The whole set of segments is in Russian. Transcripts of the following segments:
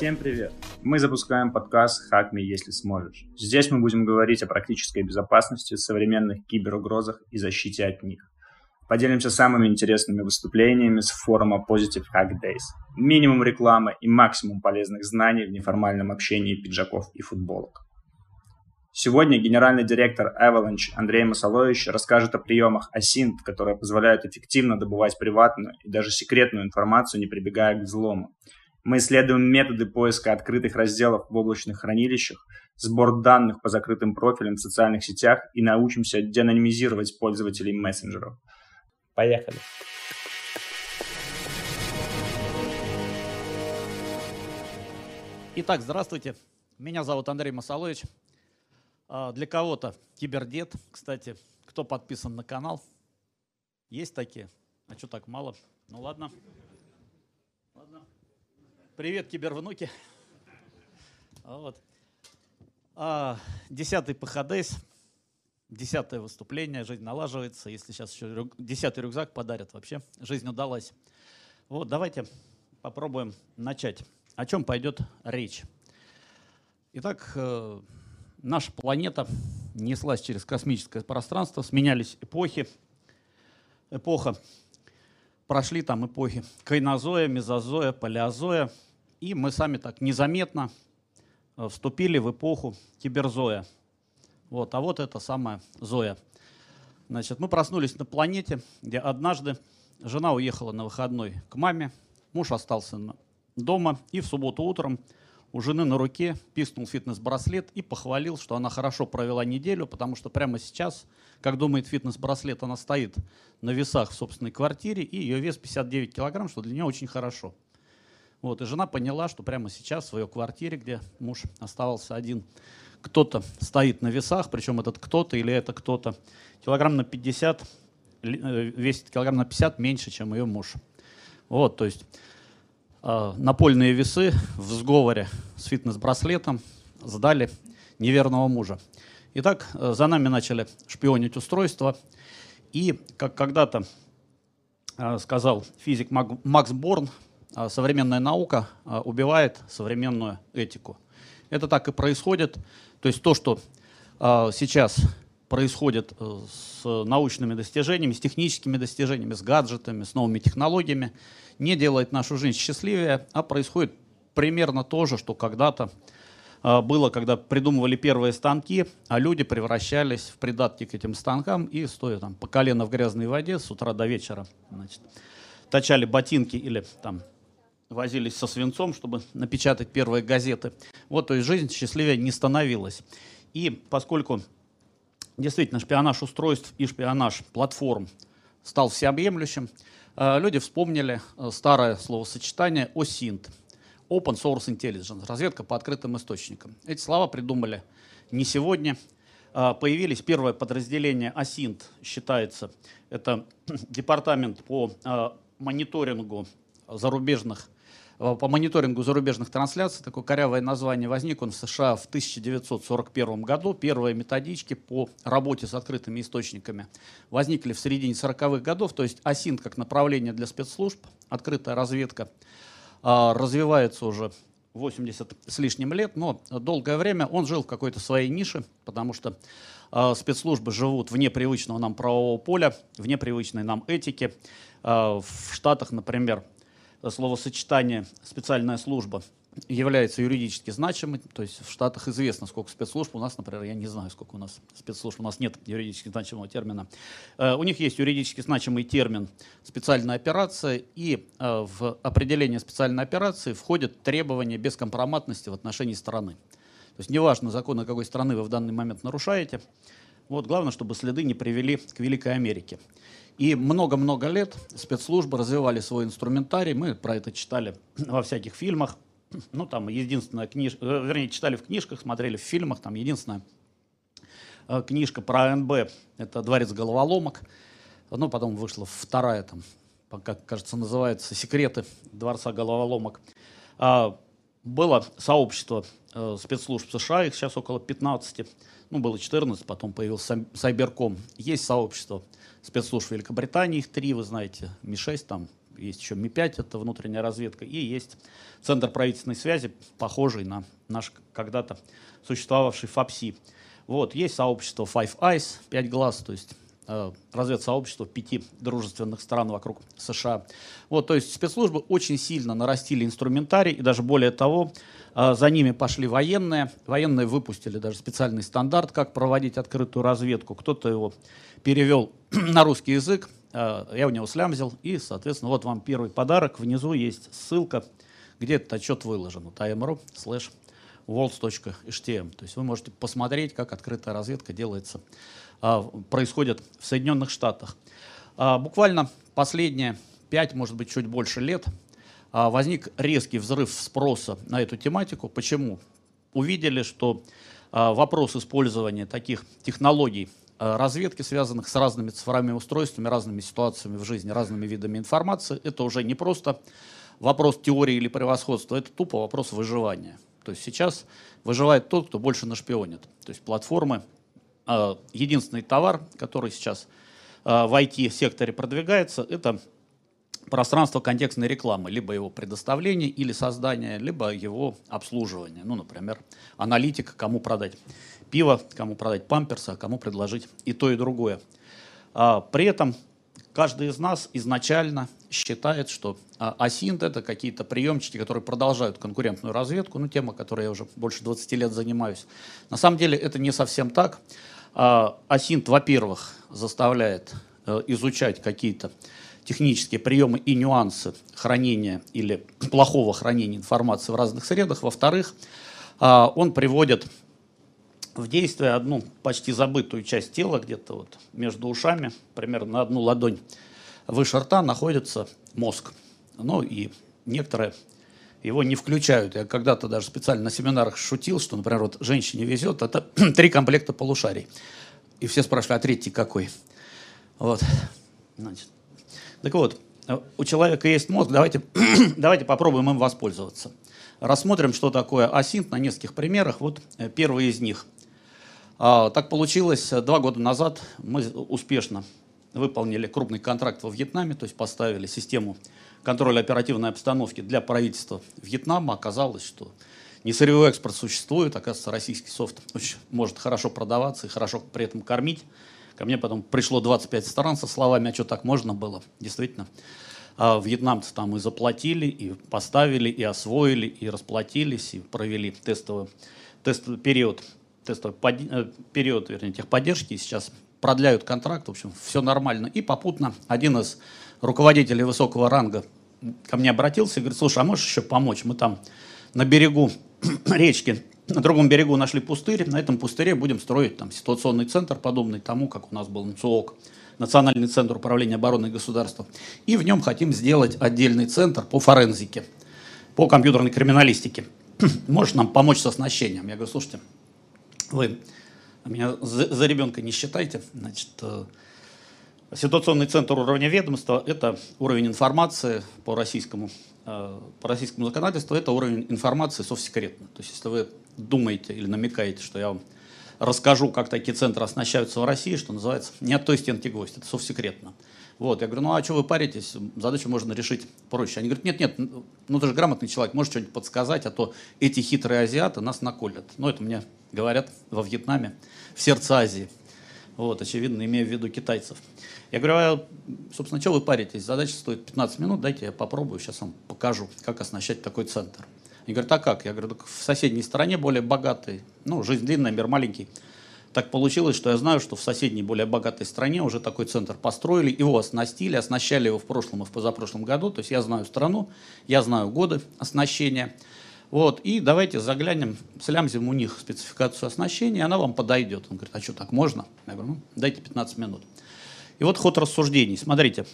Всем привет! Мы запускаем подкаст «Hack Me, если сможешь». Здесь мы будем говорить о практической безопасности, современных киберугрозах и защите от них. Поделимся самыми интересными выступлениями с форума Positive Hack Days. Минимум рекламы и максимум полезных знаний в неформальном общении пиджаков и футболок. Сегодня генеральный директор Avalanche Андрей Масалович расскажет о приемах ASINT, которые позволяют эффективно добывать приватную и даже секретную информацию, не прибегая к взлому. Мы исследуем методы поиска открытых разделов в облачных хранилищах, сбор данных по закрытым профилям в социальных сетях и научимся деанонимизировать пользователей мессенджеров. Поехали! Итак, здравствуйте. Меня зовут Андрей Масалович. А, для кого-то кибердед. Кстати, кто подписан на канал? Есть такие? А что так мало? Ну ладно. Привет, кибервнуки. Вот. А, десятый ПХДС, десятое выступление, жизнь налаживается. Если сейчас еще рюк, десятый рюкзак подарят, вообще жизнь удалась. Вот, давайте попробуем начать. О чем пойдет речь? Итак, э, наша планета неслась через космическое пространство, сменялись эпохи. Эпоха прошли там эпохи кайнозоя, мезозоя, палеозоя – и мы сами так незаметно э, вступили в эпоху киберзоя. Вот, а вот это самая Зоя. Значит, мы проснулись на планете, где однажды жена уехала на выходной к маме, муж остался дома, и в субботу утром у жены на руке пискнул фитнес-браслет и похвалил, что она хорошо провела неделю, потому что прямо сейчас, как думает фитнес-браслет, она стоит на весах в собственной квартире, и ее вес 59 килограмм, что для нее очень хорошо. Вот, и жена поняла, что прямо сейчас в своей квартире, где муж оставался один, кто-то стоит на весах, причем этот кто-то или это кто-то килограмм на 50, э, весит килограмм на 50 меньше, чем ее муж. Вот, то есть напольные весы в сговоре с фитнес-браслетом сдали неверного мужа. Итак, э, за нами начали шпионить устройства. И, как когда-то э, сказал физик Макс Борн, а, современная наука а, убивает современную этику. Это так и происходит. То есть то, что а, сейчас происходит э, с научными достижениями, с техническими достижениями, с гаджетами, с новыми технологиями, не делает нашу жизнь счастливее, а происходит примерно то же, что когда-то было, когда придумывали первые станки, а люди превращались в придатки к этим станкам и, стоя там по колено в грязной воде с утра до вечера, значит, точали ботинки или там возились со свинцом, чтобы напечатать первые газеты. Вот, то есть жизнь счастливее не становилась. И поскольку действительно шпионаж устройств и шпионаж платформ стал всеобъемлющим, э, люди вспомнили э, старое словосочетание OSINT – Open Source Intelligence – разведка по открытым источникам. Эти слова придумали не сегодня. Э, появились первое подразделение OSINT, считается, это департамент по мониторингу зарубежных по мониторингу зарубежных трансляций, такое корявое название возник он в США в 1941 году. Первые методички по работе с открытыми источниками возникли в середине 40-х годов, то есть АСИН как направление для спецслужб, открытая разведка, а, развивается уже 80 с лишним лет, но долгое время он жил в какой-то своей нише, потому что э, спецслужбы живут вне привычного нам правового поля, вне привычной нам этики. Э, в Штатах, например, словосочетание «специальная служба» является юридически значимым, то есть в Штатах известно, сколько спецслужб, у нас, например, я не знаю, сколько у нас спецслужб, у нас нет юридически значимого термина. Э, у них есть юридически значимый термин «специальная операция», и э, в определение специальной операции входят требования бескомпроматности в отношении страны. То есть неважно, законы какой страны вы в данный момент нарушаете, вот главное, чтобы следы не привели к Великой Америке. И много-много лет спецслужбы развивали свой инструментарий. Мы про это читали во всяких фильмах. Ну, там единственная книжка, э, вернее, читали в книжках, смотрели в фильмах. Там единственная э, книжка про АНБ – это «Дворец головоломок». Ну, потом вышла вторая, там, как кажется, называется «Секреты дворца головоломок». А было сообщество э, спецслужб США, их сейчас около 15, ну, было 14, потом появился Сайберком. Есть сообщество спецслужб Великобритании, их три, вы знаете, Ми-6, там есть еще Ми-5, это внутренняя разведка, и есть Центр правительственной связи, похожий на наш когда-то существовавший ФАПСИ. Вот, есть сообщество Five Eyes, пять глаз, то есть э, разведсообщество пяти дружественных стран вокруг США. Вот, то есть спецслужбы очень сильно нарастили инструментарий, и даже более того, э, за ними пошли военные. Военные выпустили даже специальный стандарт, как проводить открытую разведку. Кто-то его перевел на русский язык, э, я у него слямзил, и, соответственно, вот вам первый подарок. Внизу есть ссылка, где этот отчет выложен. time.ru slash worlds.htm. То есть вы можете посмотреть, как открытая разведка делается, а, происходит в Соединенных Штатах. А, буквально последние пять, может быть, чуть больше лет возник резкий взрыв спроса на эту тематику. Почему? Увидели, что вопрос использования таких технологий разведки, связанных с разными цифровыми устройствами, разными ситуациями в жизни, разными видами информации, это уже не просто вопрос теории или превосходства, это тупо вопрос выживания. То есть сейчас выживает тот, кто больше нашпионит. То есть платформы, э, единственный товар, который сейчас э, в IT-секторе продвигается, это пространство контекстной рекламы, либо его предоставление или создание, либо его обслуживание. Ну, например, аналитика, кому продать пиво, кому продать памперсы, а кому предложить и то, и другое. А, при этом каждый из нас изначально считает, что а, асинт — это какие-то приемчики, которые продолжают конкурентную разведку, ну, тема, которой я уже больше 20 лет занимаюсь. На самом деле это не совсем так. А, асинт, во-первых, заставляет э, изучать какие-то технические приемы и нюансы хранения или плохого хранения информации в разных средах. Во-вторых, а, он приводит в действие одну почти забытую часть тела, где-то вот между ушами, примерно на одну ладонь выше рта, находится мозг. Ну и некоторые его не включают. Я когда-то даже специально на семинарах шутил, что, например, вот женщине везет, это три комплекта полушарий. И все спрашивали, а третий какой? Вот. Значит. Так вот, у человека есть мозг, давайте, давайте попробуем им воспользоваться. Рассмотрим, что такое асинт на нескольких примерах. Вот э, первый из них – так получилось, э, два года назад мы успешно выполнили крупный контракт во Вьетнаме, то есть поставили систему контроля оперативной обстановки для правительства Вьетнама. Оказалось, что не сырьевой экспорт существует, оказывается, российский софт очень может хорошо продаваться и хорошо при этом кормить. Ко мне потом пришло 25 стран со словами, а что так можно было? Действительно, а вьетнамцы там и заплатили, и поставили, и освоили, и расплатились, и провели тестовый, тестовый период тестовый э, период, вернее, техподдержки, сейчас продляют контракт, в общем, все нормально. И попутно один из руководителей высокого ранга ко мне обратился и говорит, слушай, а можешь еще помочь? Мы там на берегу речки, на другом берегу нашли пустырь, на этом пустыре будем строить там ситуационный центр, подобный тому, как у нас был НЦОК, Национальный центр управления обороной государства. И в нем хотим сделать отдельный центр по форензике, по компьютерной криминалистике. Можешь нам помочь с оснащением? Я говорю, слушайте, вы меня за, за ребенка не считайте. Значит, э, ситуационный центр уровня ведомства – это уровень информации по российскому, э, по российскому законодательству, это уровень информации совсекретно. То есть, если вы думаете или намекаете, что я вам расскажу, как такие центры оснащаются в России, что называется, не от той стенки гвоздь, это совсекретно. Вот, я говорю, ну а что вы паритесь, задачу можно решить проще. Они говорят, нет, нет, ну ты же грамотный человек, можешь что-нибудь подсказать, а то эти хитрые азиаты нас наколят. Ну это мне говорят во Вьетнаме, в сердце Азии. Вот, очевидно, имея в виду китайцев. Я говорю, а, собственно, что вы паритесь? Задача стоит 15 минут, дайте я попробую, сейчас вам покажу, как оснащать такой центр. Они говорят, а как? Я говорю, так в соседней стране более богатый, ну, жизнь длинная, мир маленький. Так получилось, что я знаю, что в соседней, более богатой стране уже такой центр построили, его оснастили, оснащали его в прошлом и в позапрошлом году. То есть я знаю страну, я знаю годы оснащения. Вот, и давайте заглянем, слямзим у них спецификацию оснащения, она вам подойдет. Он говорит, а что, так можно? Я говорю, ну, дайте 15 минут. И вот ход рассуждений. Смотрите,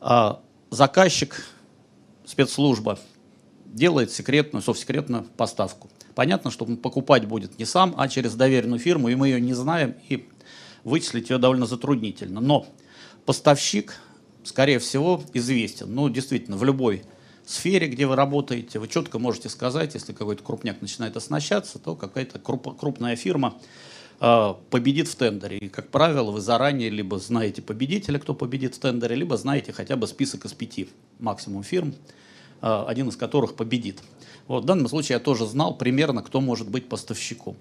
а, заказчик, спецслужба делает секретную, совсекретную поставку. Понятно, что он покупать будет не сам, а через доверенную фирму, и мы ее не знаем, и вычислить ее довольно затруднительно. Но поставщик, скорее всего, известен. Ну, действительно, в любой сфере, где вы работаете, вы четко можете сказать, если какой-то крупняк начинает оснащаться, то какая-то крупная фирма э, победит в тендере. И, как правило, вы заранее либо знаете победителя, кто победит в тендере, либо знаете хотя бы список из пяти максимум фирм, один из которых победит. Вот, в данном случае я тоже знал примерно, кто может быть поставщиком.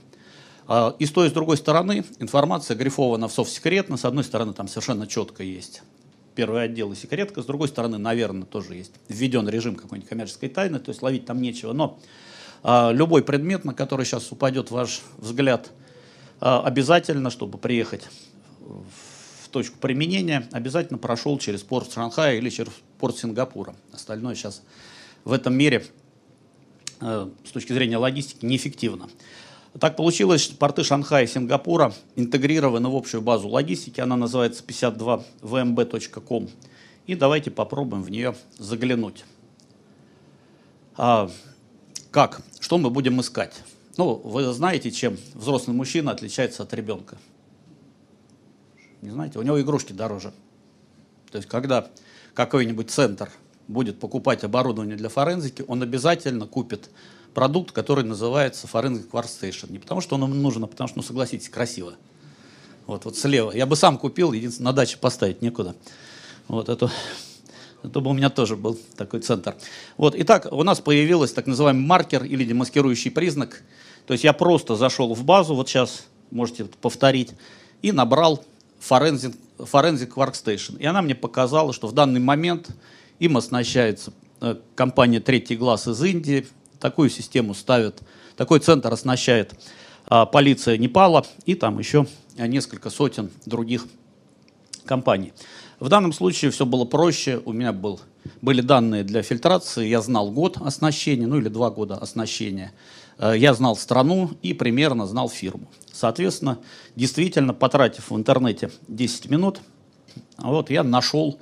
Э, и с той, и с другой стороны информация грифована в совсекретно. С одной стороны, там совершенно четко есть первый отдел и секретка. С другой стороны, наверное, тоже есть введен режим какой-нибудь коммерческой тайны, то есть ловить там нечего. Но а, любой предмет, на который сейчас упадет ваш взгляд, обязательно, чтобы приехать в точку применения, обязательно прошел через порт Шанхая или через порт Сингапура. Остальное сейчас в этом мире а, с точки зрения логистики неэффективно. Так получилось, что порты Шанхая и Сингапура интегрированы в общую базу логистики. Она называется 52vmb.com. И давайте попробуем в нее заглянуть. А, как? Что мы будем искать? Ну, вы знаете, чем взрослый мужчина отличается от ребенка? Не знаете? У него игрушки дороже. То есть, когда какой-нибудь центр будет покупать оборудование для форензики, он обязательно купит продукт, который называется Forensic Workstation. Не потому, что он ему нужен, а потому что, ну, согласитесь, красиво. Вот, вот слева. Я бы сам купил, единственное, на даче поставить некуда. Вот это, это бы у меня тоже был такой центр. Вот, итак, у нас появился так называемый маркер или демаскирующий признак. То есть я просто зашел в базу, вот сейчас можете повторить, и набрал Forensic, Forensic Workstation. И она мне показала, что в данный момент им оснащается э, компания «Третий глаз» из Индии, Такую систему ставят, такой центр оснащает а, полиция Непала и там еще несколько сотен других компаний. В данном случае все было проще. У меня был, были данные для фильтрации. Я знал год оснащения, ну или два года оснащения. Э, я знал страну и примерно знал фирму. Соответственно, действительно, потратив в интернете 10 минут, вот я нашел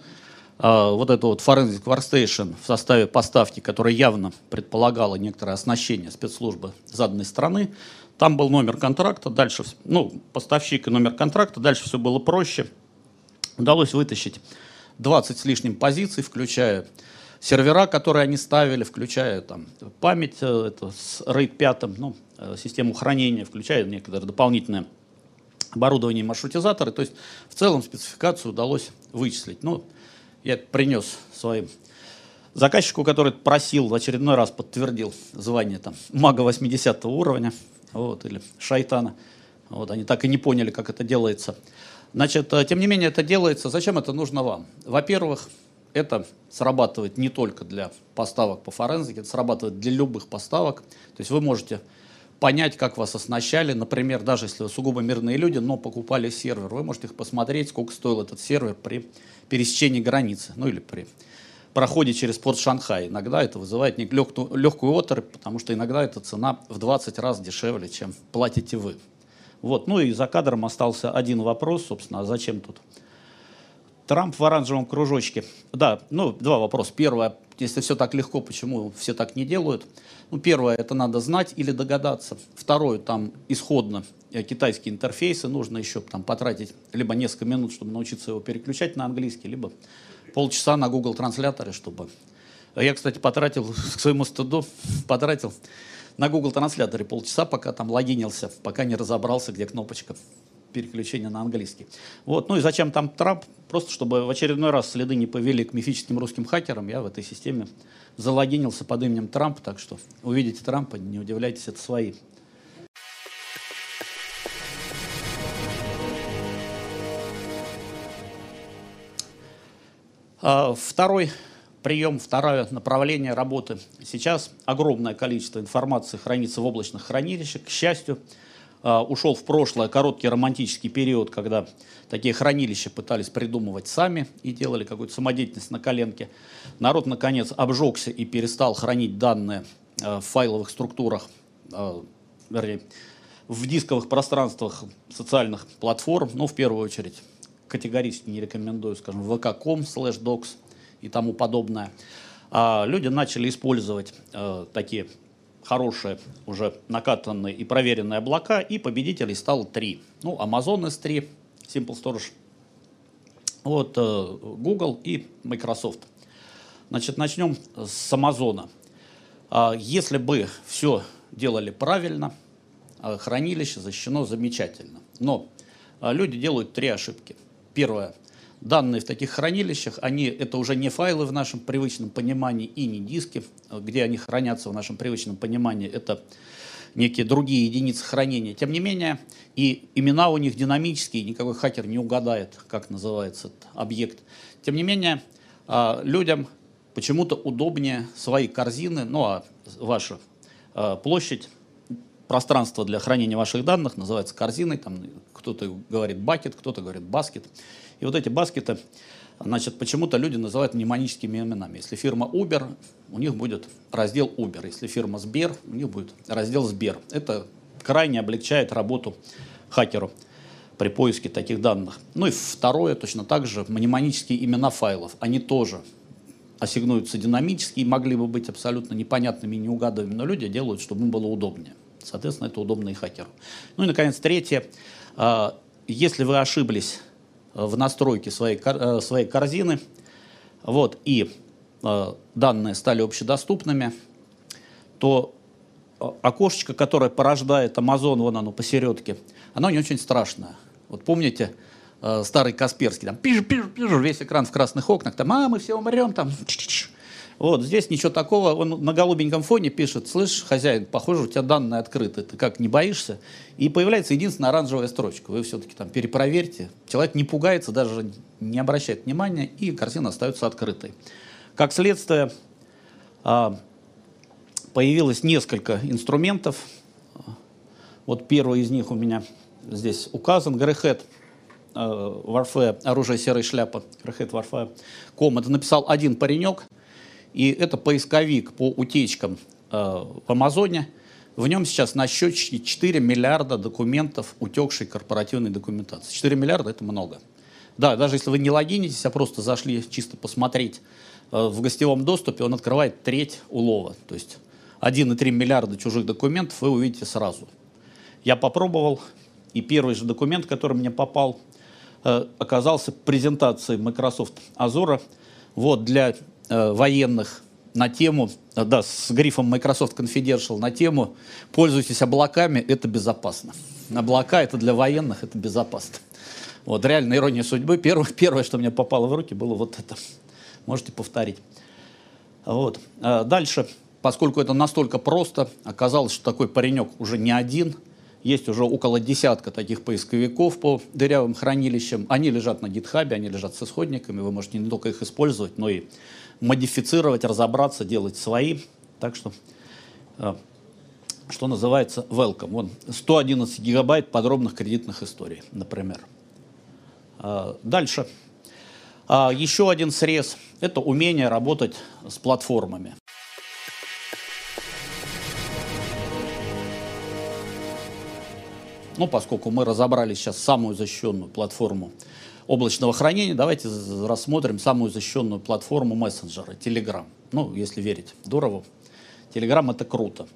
вот это вот Forensic Workstation в составе поставки, которая явно предполагала некоторое оснащение спецслужбы заданной страны. Там был номер контракта, дальше, ну, поставщик и номер контракта, дальше все было проще. Удалось вытащить 20 с лишним позиций, включая сервера, которые они ставили, включая там память э, это, с RAID 5, ну, э, систему хранения, включая некоторое дополнительное оборудование и маршрутизаторы. То есть в целом спецификацию удалось вычислить. Ну, я принес своим заказчику, который просил, в очередной раз подтвердил звание там мага 80 уровня, вот, или шайтана. Вот, они так и не поняли, как это делается. Значит, э, тем не менее, это делается. Зачем это нужно вам? Во-первых, это срабатывает не только для поставок по форензике, это срабатывает для любых поставок. То есть вы можете понять, как вас оснащали. Например, даже если вы сугубо мирные люди, но покупали сервер, вы можете их посмотреть, сколько стоил этот сервер при пересечении границы, ну или при проходе через порт Шанхай. Иногда это вызывает легкую, легкую оторопь, потому что иногда эта цена в 20 раз дешевле, чем платите вы. Вот. Ну и за кадром остался один вопрос, собственно, а зачем тут Трамп в оранжевом кружочке? Да, ну, два вопроса. Первое, если все так легко, почему все так не делают? Ну, первое, это надо знать или догадаться. Второе, там исходно Э, китайские интерфейсы, нужно еще там потратить либо несколько минут, чтобы научиться его переключать на английский, либо полчаса на Google трансляторе, чтобы... Я, кстати, потратил к своему стыду, потратил на Google трансляторе полчаса, пока там логинился, пока не разобрался, где кнопочка переключения на английский. Вот. Ну и зачем там Трамп? Просто чтобы в очередной раз следы не повели к мифическим русским хакерам, я в этой системе залогинился под именем Трамп, так что увидите Трампа, не удивляйтесь, это свои А, второй прием, второе направление работы. Сейчас огромное количество информации хранится в облачных хранилищах. К счастью, ушел в прошлое короткий романтический период, когда такие хранилища пытались придумывать сами и делали какую-то самодеятельность на коленке. Народ, наконец, обжегся и перестал хранить данные а, в файловых структурах, вернее, в дисковых пространствах социальных платформ, ну, в первую очередь, категорически не рекомендую, скажем, vk.com slash docs и тому подобное. А люди начали использовать э, такие хорошие, уже накатанные и проверенные облака, и победителей стало три. Ну, Amazon S3, Simple Storage, вот, э, Google и Microsoft. Значит, начнем с Амазона. Если бы все делали правильно, а, хранилище защищено замечательно. Но а, люди делают три ошибки. Первое. Данные в таких хранилищах, они, это уже не файлы в нашем привычном понимании и не диски, где они хранятся в нашем привычном понимании. Это некие другие единицы хранения. Тем не менее, и имена у них динамические, никакой хакер не угадает, как называется этот объект. Тем не менее, людям почему-то удобнее свои корзины, ну а ваша э, площадь, пространство для хранения ваших данных называется корзиной, там кто-то говорит бакет, кто-то говорит баскет. И вот эти баскеты, значит, почему-то люди называют мнемоническими именами. Если фирма Uber, у них будет раздел Uber. Если фирма Сбер, у них будет раздел Сбер. Это крайне облегчает работу хакеру при поиске таких данных. Ну и второе, точно так же, мнемонические имена файлов. Они тоже ассигнуются динамически и могли бы быть абсолютно непонятными и неугадываемыми, но люди делают, чтобы им было удобнее. Соответственно, это удобно и хакеру. Ну и, наконец, третье. А, если вы ошиблись в настройке своей, э, своей корзины, вот, и а, данные стали общедоступными, то окошечко, которое порождает Amazon, вон оно посередке, оно не очень страшное. Вот помните, э, старый Касперский, там пиш, пиш, пиш, весь экран в красных окнах, там, а, мы все умрем, там, вот, здесь ничего такого, он на голубеньком фоне пишет, слышь, хозяин, похоже, у тебя данные открыты, ты как, не боишься? И появляется единственная оранжевая строчка, вы все-таки там перепроверьте. Человек не пугается, даже не обращает внимания, и картина остается открытой. Как следствие, а, появилось несколько инструментов. Вот первый из них у меня здесь указан, Грехет э, оружие серой шляпы, Red Warfare, ком, это написал один паренек, и это поисковик по утечкам э, в Амазоне. В нем сейчас на счетчике 4 миллиарда документов утекшей корпоративной документации. 4 миллиарда – это много. Да, даже если вы не логинитесь, а просто зашли чисто посмотреть э, в гостевом доступе, он открывает треть улова. То есть 1,3 миллиарда чужих документов вы увидите сразу. Я попробовал, и первый же документ, который мне попал – Э, оказался презентацией Microsoft Azure вот, для э, военных на тему, э, да, с грифом Microsoft Confidential на тему «Пользуйтесь облаками, это безопасно». Облака — это для военных, это безопасно. Вот, реально ирония судьбы. Первое, первое, что мне попало в руки, было вот это. Можете повторить. Вот. Дальше, поскольку это настолько просто, оказалось, что такой паренек уже не один — есть уже около десятка таких поисковиков по дырявым хранилищам. Они лежат на гитхабе, они лежат с исходниками. Вы можете не только их использовать, но и модифицировать, разобраться, делать свои. Так что, э, что называется, welcome. Вон 111 гигабайт подробных кредитных историй, например. Э, дальше. Э, еще один срез – это умение работать с платформами. Ну, поскольку мы разобрали сейчас самую защищенную платформу облачного хранения, давайте рассмотрим самую защищенную платформу мессенджера, Telegram. Ну, если верить Дурову, Telegram это круто.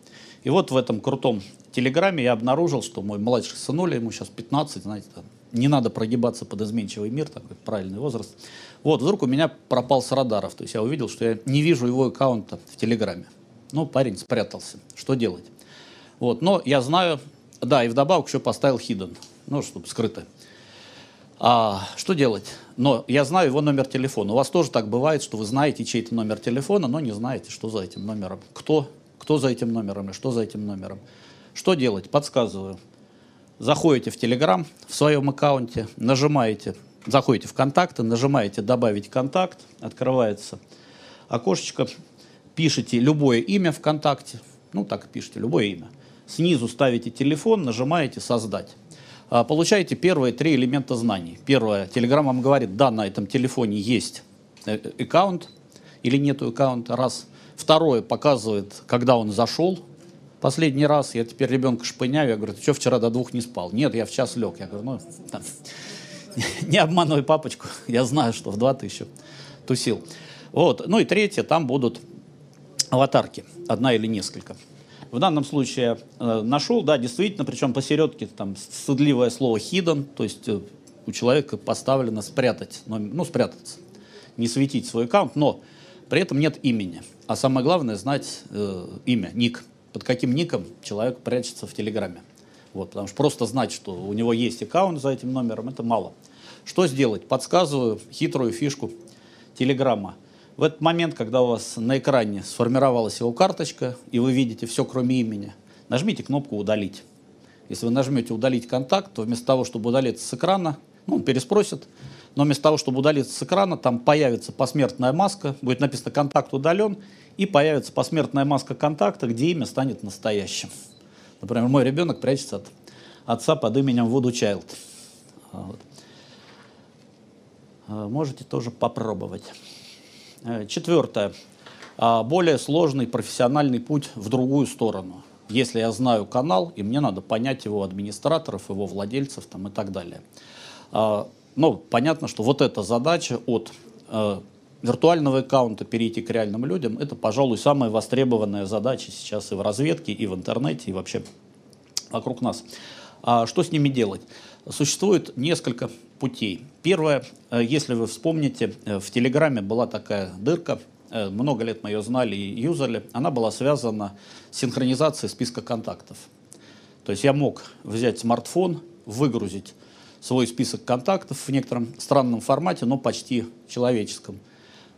И вот в этом крутом Телеграме я обнаружил, что мой младший сынуля, ему сейчас 15, знаете, не надо прогибаться под изменчивый мир, такой правильный возраст. Вот, вдруг у меня пропал с радаров, то есть я увидел, что я не вижу его аккаунта в Телеграме. Ну, парень спрятался. Что делать? Вот, но я знаю, да, и вдобавок еще поставил hidden, ну, чтобы скрыто. А, что делать? Но я знаю его номер телефона. У вас тоже так бывает, что вы знаете чей-то номер телефона, но не знаете, что за этим номером. Кто, кто за этим номером и что за этим номером. Что делать? Подсказываю. Заходите в Telegram в своем аккаунте, нажимаете, заходите в контакты, нажимаете «Добавить контакт», открывается окошечко, пишите любое имя ВКонтакте, ну так пишите, любое имя – Снизу ставите телефон, нажимаете «Создать». А, получаете первые три элемента знаний. Первое, Telegram вам говорит, да, на этом телефоне есть э, э, аккаунт или нет аккаунта, раз. Второе, показывает, когда он зашел последний раз. Я теперь ребенка шпыняю, я говорю, ты что, вчера до двух не спал? Нет, я в час лег. Я говорю, ну, там, не обманывай папочку, я знаю, что в два ты еще тусил. Вот. Ну и третье, там будут аватарки, одна или несколько. В данном случае э, нашел, да, действительно, причем посередке там стыдливое слово hidden, то есть э, у человека поставлено спрятать, ну, спрятаться, не светить свой аккаунт, но При этом нет имени. А самое главное знать э, имя, ник. Под каким ником человек прячется в Телеграме. Вот, потому что просто знать, что у него есть аккаунт за этим номером, это мало. Что сделать? Подсказываю хитрую фишку Телеграма. В этот момент, когда у вас на экране сформировалась его карточка, и вы видите все, кроме имени, нажмите кнопку «Удалить». Если вы нажмете «Удалить контакт», то вместо того, чтобы удалиться с экрана, ну, он переспросит, но вместо того, чтобы удалиться с экрана, там появится посмертная маска, будет написано «Контакт удален», и появится посмертная маска контакта, где имя станет настоящим. Например, мой ребенок прячется от отца под именем Вуду Чайлд. Вот. А, можете тоже попробовать. Э, четвертое. А, более сложный профессиональный путь в другую сторону. Если я знаю канал, и мне надо понять его администраторов, его владельцев там, и так далее. А, Но ну, понятно, что вот эта задача от э, виртуального аккаунта перейти к реальным людям, это, пожалуй, самая востребованная задача сейчас и в разведке, и в интернете, и вообще вокруг нас. А что с ними делать? Существует несколько путей. Первое, э, если вы вспомните, э, в Телеграме была такая дырка, э, много лет мы ее знали и юзали, она была связана с синхронизацией списка контактов. То есть я мог взять смартфон, выгрузить свой список контактов в некотором странном формате, но почти человеческом.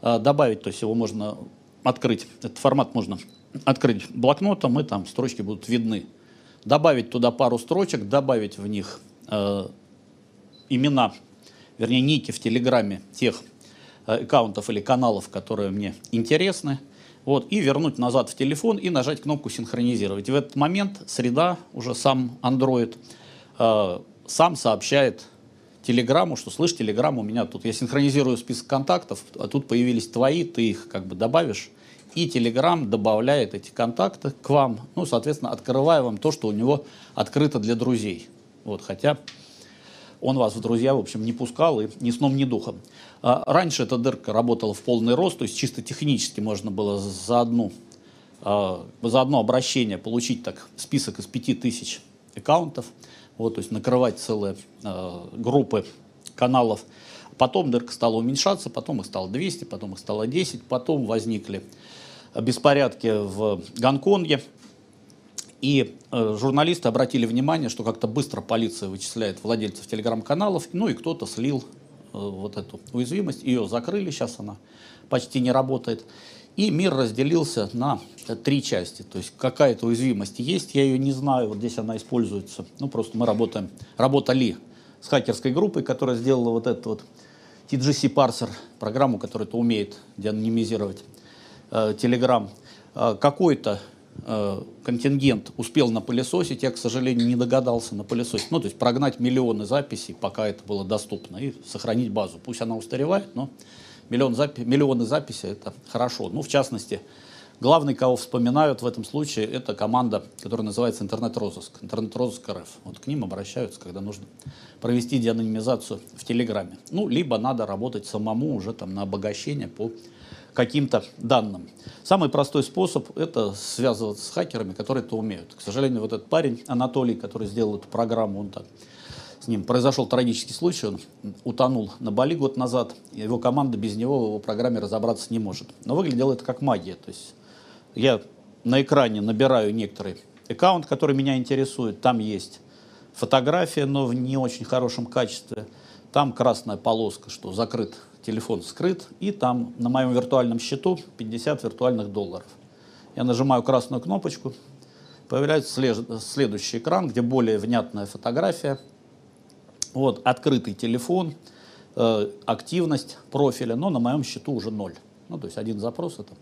Добавить, то есть его можно открыть, этот формат можно открыть блокнотом, и там строчки будут видны добавить туда пару строчек, добавить в них имена, вернее, ники в Телеграме тех э, аккаунтов или каналов, которые мне интересны, вот, и вернуть назад в телефон и нажать кнопку «Синхронизировать». И в этот момент среда, уже сам Android, э, сам сообщает Телеграмму, что слышь, Телеграм у меня тут, я синхронизирую список контактов, а тут появились твои, ты их как бы добавишь, и Telegram добавляет эти контакты к вам, ну, соответственно, открывая вам то, что у него открыто для друзей. Вот, хотя он вас в друзья, в общем, не пускал и ни сном, ни духом. А раньше эта дырка работала в полный рост, то есть чисто технически можно было за, одну, а, за одно обращение получить так список из 5000 аккаунтов, вот, то есть накрывать целые а, группы каналов. Потом дырка стала уменьшаться, потом их стало 200, потом их стало 10, потом возникли беспорядки в Гонконге. И журналисты обратили внимание, что как-то быстро полиция вычисляет владельцев телеграм-каналов, ну и кто-то слил э, вот эту уязвимость, ее закрыли, сейчас она почти не работает. И мир разделился на три части. То есть какая-то уязвимость есть, я ее не знаю, вот здесь она используется. Ну просто мы работаем, работали с хакерской группой, которая сделала вот этот вот TGC парсер, программу, которая это умеет деанонимизировать э, Telegram, э, какой-то э, контингент успел напылесосить, я, к сожалению, не догадался напылесосить. Ну, то есть прогнать миллионы записей, пока это было доступно, и сохранить базу. Пусть она устаревает, но миллион запи миллионы записей – это хорошо. Ну, в частности, главный, кого вспоминают в этом случае, это команда, которая называется интернет-розыск, интернет-розыск РФ. Вот к ним обращаются, когда нужно провести деанонимизацию в Телеграме. Ну, либо надо работать самому уже там на обогащение по каким-то данным. Самый простой способ – это связываться с хакерами, которые это умеют. К сожалению, вот этот парень, Анатолий, который сделал эту программу, он так, с ним произошел трагический случай, он утонул на Бали год назад, его команда без него в его программе разобраться не может. Но выглядело это как магия, то есть я на экране набираю некоторый аккаунт, который меня интересует, там есть фотография, но в не очень хорошем качестве, там красная полоска, что закрыт телефон скрыт, и там на моем виртуальном счету 50 виртуальных долларов. Я нажимаю красную кнопочку, появляется следующий экран, где более внятная фотография. Вот, открытый телефон, э, активность профиля, но на моем счету уже ноль. Ну, то есть один запрос это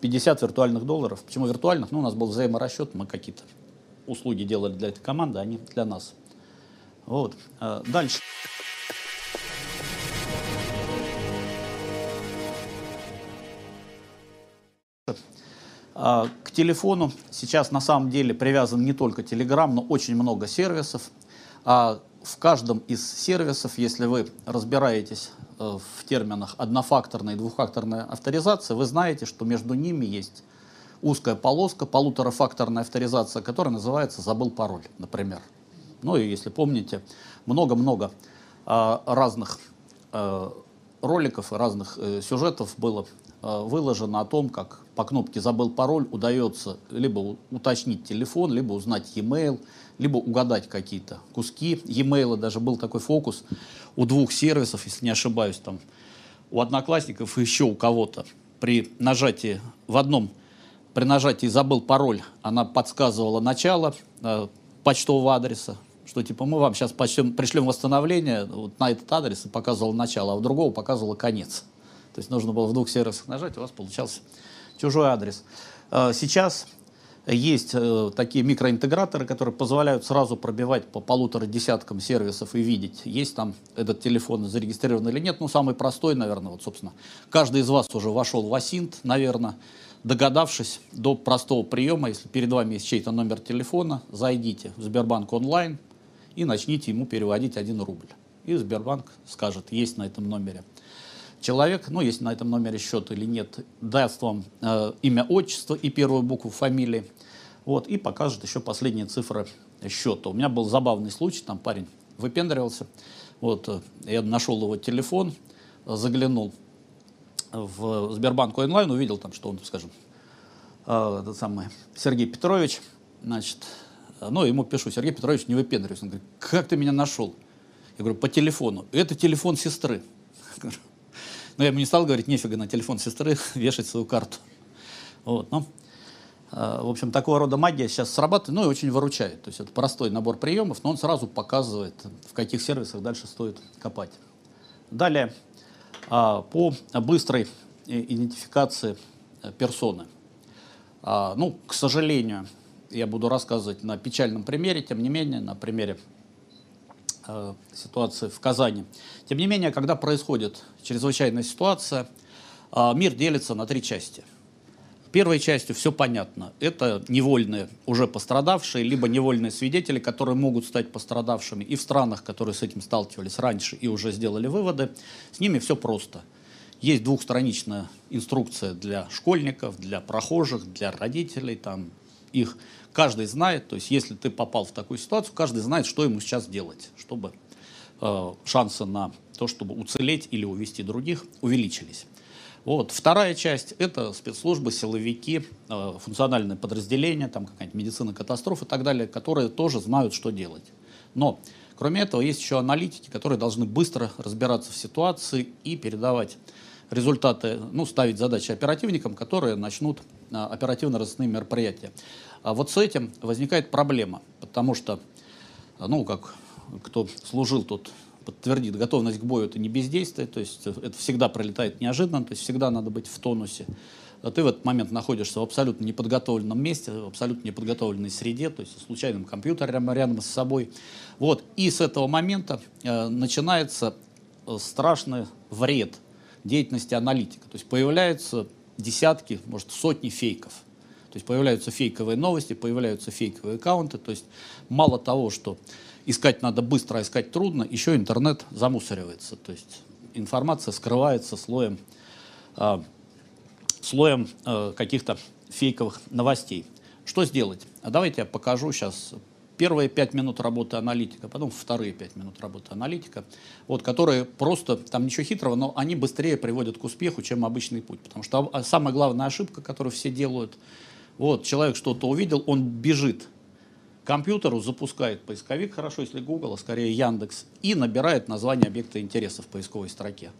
50 виртуальных долларов. Почему виртуальных? Ну, у нас был взаиморасчет, мы какие-то услуги делали для этой команды, а они для нас. Вот. Э, дальше. К телефону сейчас на самом деле привязан не только Telegram, но очень много сервисов. А в каждом из сервисов, если вы разбираетесь э, в терминах однофакторная и двухфакторная авторизация, вы знаете, что между ними есть узкая полоска, полуторафакторная авторизация, которая называется «забыл пароль», например. Ну и если помните, много-много а, разных а, роликов и разных э, сюжетов было э, выложено о том, как по кнопке «Забыл пароль» удается либо уточнить телефон, либо узнать e-mail, либо угадать какие-то куски e-mail. Даже был такой фокус у двух сервисов, если не ошибаюсь, там у одноклассников и еще у кого-то. При нажатии в одном, при нажатии «Забыл пароль» она подсказывала начало э, почтового адреса, что типа мы вам сейчас почтем, пришлем восстановление вот на этот адрес и показывал начало, а у другого показывало конец. То есть нужно было в двух сервисах нажать, у вас получался чужой адрес. Э, сейчас есть э, такие микроинтеграторы, которые позволяют сразу пробивать по полутора десяткам сервисов и видеть, есть там этот телефон зарегистрирован или нет. Ну, самый простой, наверное, вот, собственно, каждый из вас уже вошел в Асинт, наверное, догадавшись до простого приема, если перед вами есть чей-то номер телефона, зайдите в Сбербанк онлайн и начните ему переводить 1 рубль. И Сбербанк скажет, есть на этом номере человек, ну, если на этом номере счет или нет, даст вам э, имя, отчество и первую букву фамилии, вот, и покажет еще последние цифры счета. У меня был забавный случай, там парень выпендривался, вот, э, я нашел его телефон, заглянул в Сбербанк онлайн, увидел там, что он, скажем, э, этот самый Сергей Петрович, значит, ну, ему пишу, Сергей Петрович, не выпендривайся. Он говорит, как ты меня нашел? Я говорю, по телефону. Это телефон сестры. Но я ему не стал говорить, нефига на телефон сестры вешать свою карту. Вот, ну, в общем, такого рода магия сейчас срабатывает, ну и очень выручает. То есть это простой набор приемов, но он сразу показывает, в каких сервисах дальше стоит копать. Далее, а, по быстрой идентификации персоны. А, ну, к сожалению, я буду рассказывать на печальном примере, тем не менее, на примере Э, ситуации в Казани. Тем не менее, когда происходит чрезвычайная ситуация, э, мир делится на три части. Первой части все понятно. Это невольные, уже пострадавшие, либо невольные свидетели, которые могут стать пострадавшими. И в странах, которые с этим сталкивались раньше и уже сделали выводы, с ними все просто. Есть двухстраничная инструкция для школьников, для прохожих, для родителей, там их каждый знает, то есть если ты попал в такую ситуацию, каждый знает, что ему сейчас делать, чтобы э, шансы на то, чтобы уцелеть или увести других, увеличились. Вот. Вторая часть – это спецслужбы, силовики, э, функциональные подразделения, там какая-нибудь медицина катастроф и так далее, которые тоже знают, что делать. Но, кроме этого, есть еще аналитики, которые должны быстро разбираться в ситуации и передавать результаты, ну, ставить задачи оперативникам, которые начнут э, оперативно-розыскные мероприятия. А вот с этим возникает проблема, потому что, ну, как кто служил, тот подтвердит, готовность к бою – это не бездействие, то есть это всегда пролетает неожиданно, то есть всегда надо быть в тонусе. А ты в этот момент находишься в абсолютно неподготовленном месте, в абсолютно неподготовленной среде, то есть в случайном компьютере рядом, рядом с собой. Вот. И с этого момента э, начинается э, страшный вред деятельности аналитика. То есть появляются десятки, может, сотни фейков – то есть появляются фейковые новости, появляются фейковые аккаунты. То есть мало того, что искать надо быстро, а искать трудно, еще интернет замусоривается. То есть информация скрывается слоем, э, слоем э, каких-то фейковых новостей. Что сделать? А давайте я покажу сейчас первые пять минут работы аналитика, потом вторые пять минут работы аналитика, вот, которые просто, там ничего хитрого, но они быстрее приводят к успеху, чем обычный путь. Потому что а, самая главная ошибка, которую все делают, вот, человек что-то увидел, он бежит к компьютеру, запускает поисковик, хорошо, если Google, а скорее Яндекс, и набирает название объекта интереса в поисковой строке.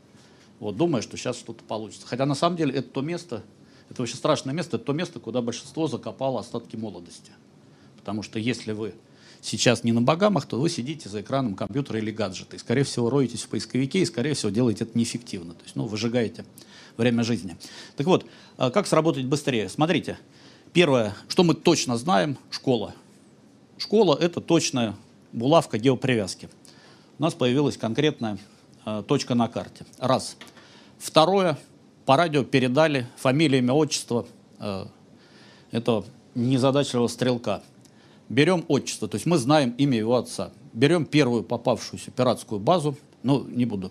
Вот, думая, что сейчас что-то получится. Хотя на самом деле это то место, это очень страшное место, это то место, куда большинство закопало остатки молодости. Потому что если вы сейчас не на богамах, то вы сидите за экраном компьютера или гаджета. И, скорее всего, роетесь в поисковике, и, скорее всего, делаете это неэффективно. То есть, ну, выжигаете время жизни. Так вот, а как сработать быстрее? Смотрите, Первое, что мы точно знаем, школа. Школа – это точная булавка геопривязки. У нас появилась конкретная э, точка на карте. Раз. Второе, по радио передали фамилия, имя, отчество э, этого незадачливого стрелка. Берем отчество, то есть мы знаем имя его отца. Берем первую попавшуюся пиратскую базу, ну, не буду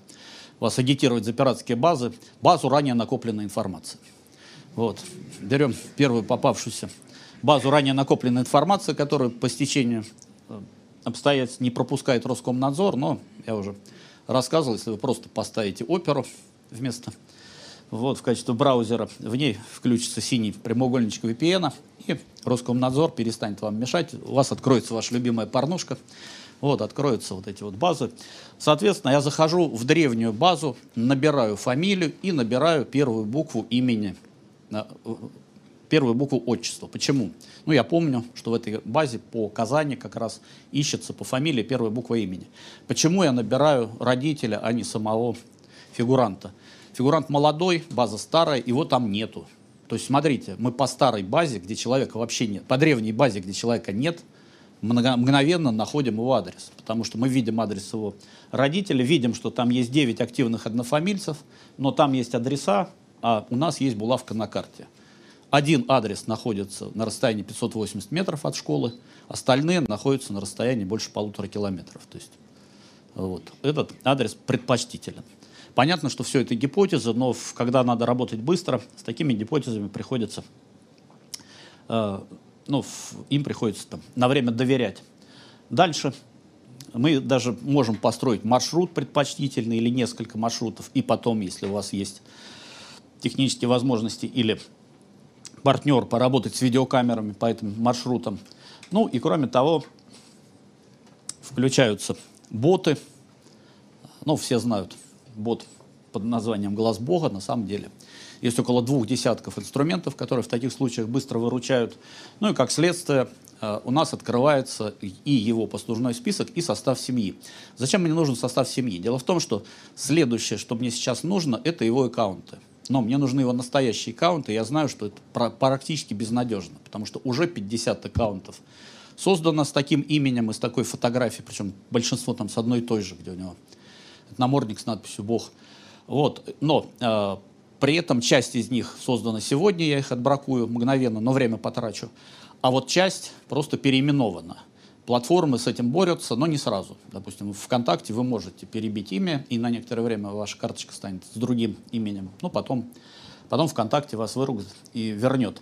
вас агитировать за пиратские базы, базу ранее накопленной информации. Вот. Берем первую попавшуюся базу ранее накопленной информации, которую по стечению э, обстоятельств не пропускает Роскомнадзор, но я уже рассказывал, если вы просто поставите оперу вместо вот, в качестве браузера. В ней включится синий прямоугольничек VPN, и Роскомнадзор перестанет вам мешать. У вас откроется ваша любимая порнушка. Вот, откроются вот эти вот базы. Соответственно, я захожу в древнюю базу, набираю фамилию и набираю первую букву имени, первую букву отчества. Почему? Ну, я помню, что в этой базе по Казани как раз ищется по фамилии первая буква имени. Почему я набираю родителя, а не самого фигуранта? Фигурант молодой, база старая, его там нету. То есть, смотрите, мы по старой базе, где человека вообще нет, по древней базе, где человека нет, мгновенно находим его адрес. Потому что мы видим адрес его родителя, видим, что там есть 9 активных однофамильцев, но там есть адреса, а у нас есть булавка на карте. Один адрес находится на расстоянии 580 метров от школы, остальные находятся на расстоянии больше полутора километров. То есть вот, этот адрес предпочтителен. Понятно, что все это гипотеза, но когда надо работать быстро, с такими гипотезами приходится, э, ну, им приходится там, на время доверять. Дальше мы даже можем построить маршрут предпочтительный или несколько маршрутов, и потом, если у вас есть технические возможности или партнер поработать с видеокамерами по этим маршрутам. Ну и кроме того, включаются боты. Ну, все знают, бот под названием «Глаз Бога» на самом деле. Есть около двух десятков инструментов, которые в таких случаях быстро выручают. Ну и как следствие э, у нас открывается и его послужной список, и состав семьи. Зачем мне нужен состав семьи? Дело в том, что следующее, что мне сейчас нужно, это его аккаунты. Но мне нужны его настоящие аккаунты, я знаю, что это практически безнадежно, потому что уже 50 аккаунтов создано с таким именем и с такой фотографией, причем большинство там с одной и той же, где у него намордник с надписью «Бог». Вот. Но э, при этом часть из них создана сегодня, я их отбракую мгновенно, но время потрачу. А вот часть просто переименована. Платформы с этим борются, но не сразу. Допустим, в ВКонтакте вы можете перебить имя, и на некоторое время ваша карточка станет с другим именем. Ну, потом, потом ВКонтакте вас выругает и вернет.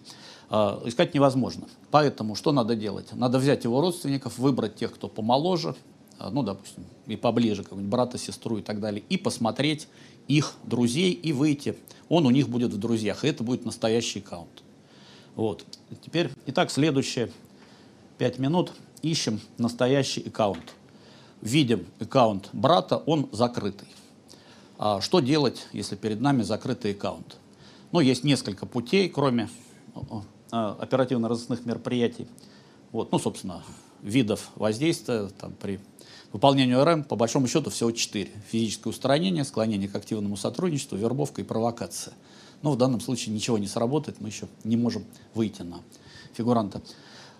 Э, искать невозможно. Поэтому что надо делать? Надо взять его родственников, выбрать тех, кто помоложе, а, ну, допустим, и поближе, как брата, сестру и так далее, и посмотреть их друзей и выйти. Он у них будет в друзьях, и это будет настоящий аккаунт. Вот. Теперь, итак, следующие пять минут ищем настоящий аккаунт. Видим аккаунт брата, он закрытый. А что делать, если перед нами закрытый аккаунт? Ну, есть несколько путей, кроме оперативно-розыскных мероприятий. Вот, ну, собственно, видов воздействия там, при Выполнению РМ, по большому счету, всего четыре. Физическое устранение, склонение к активному сотрудничеству, вербовка и провокация. Но в данном случае ничего не сработает, мы еще не можем выйти на фигуранта.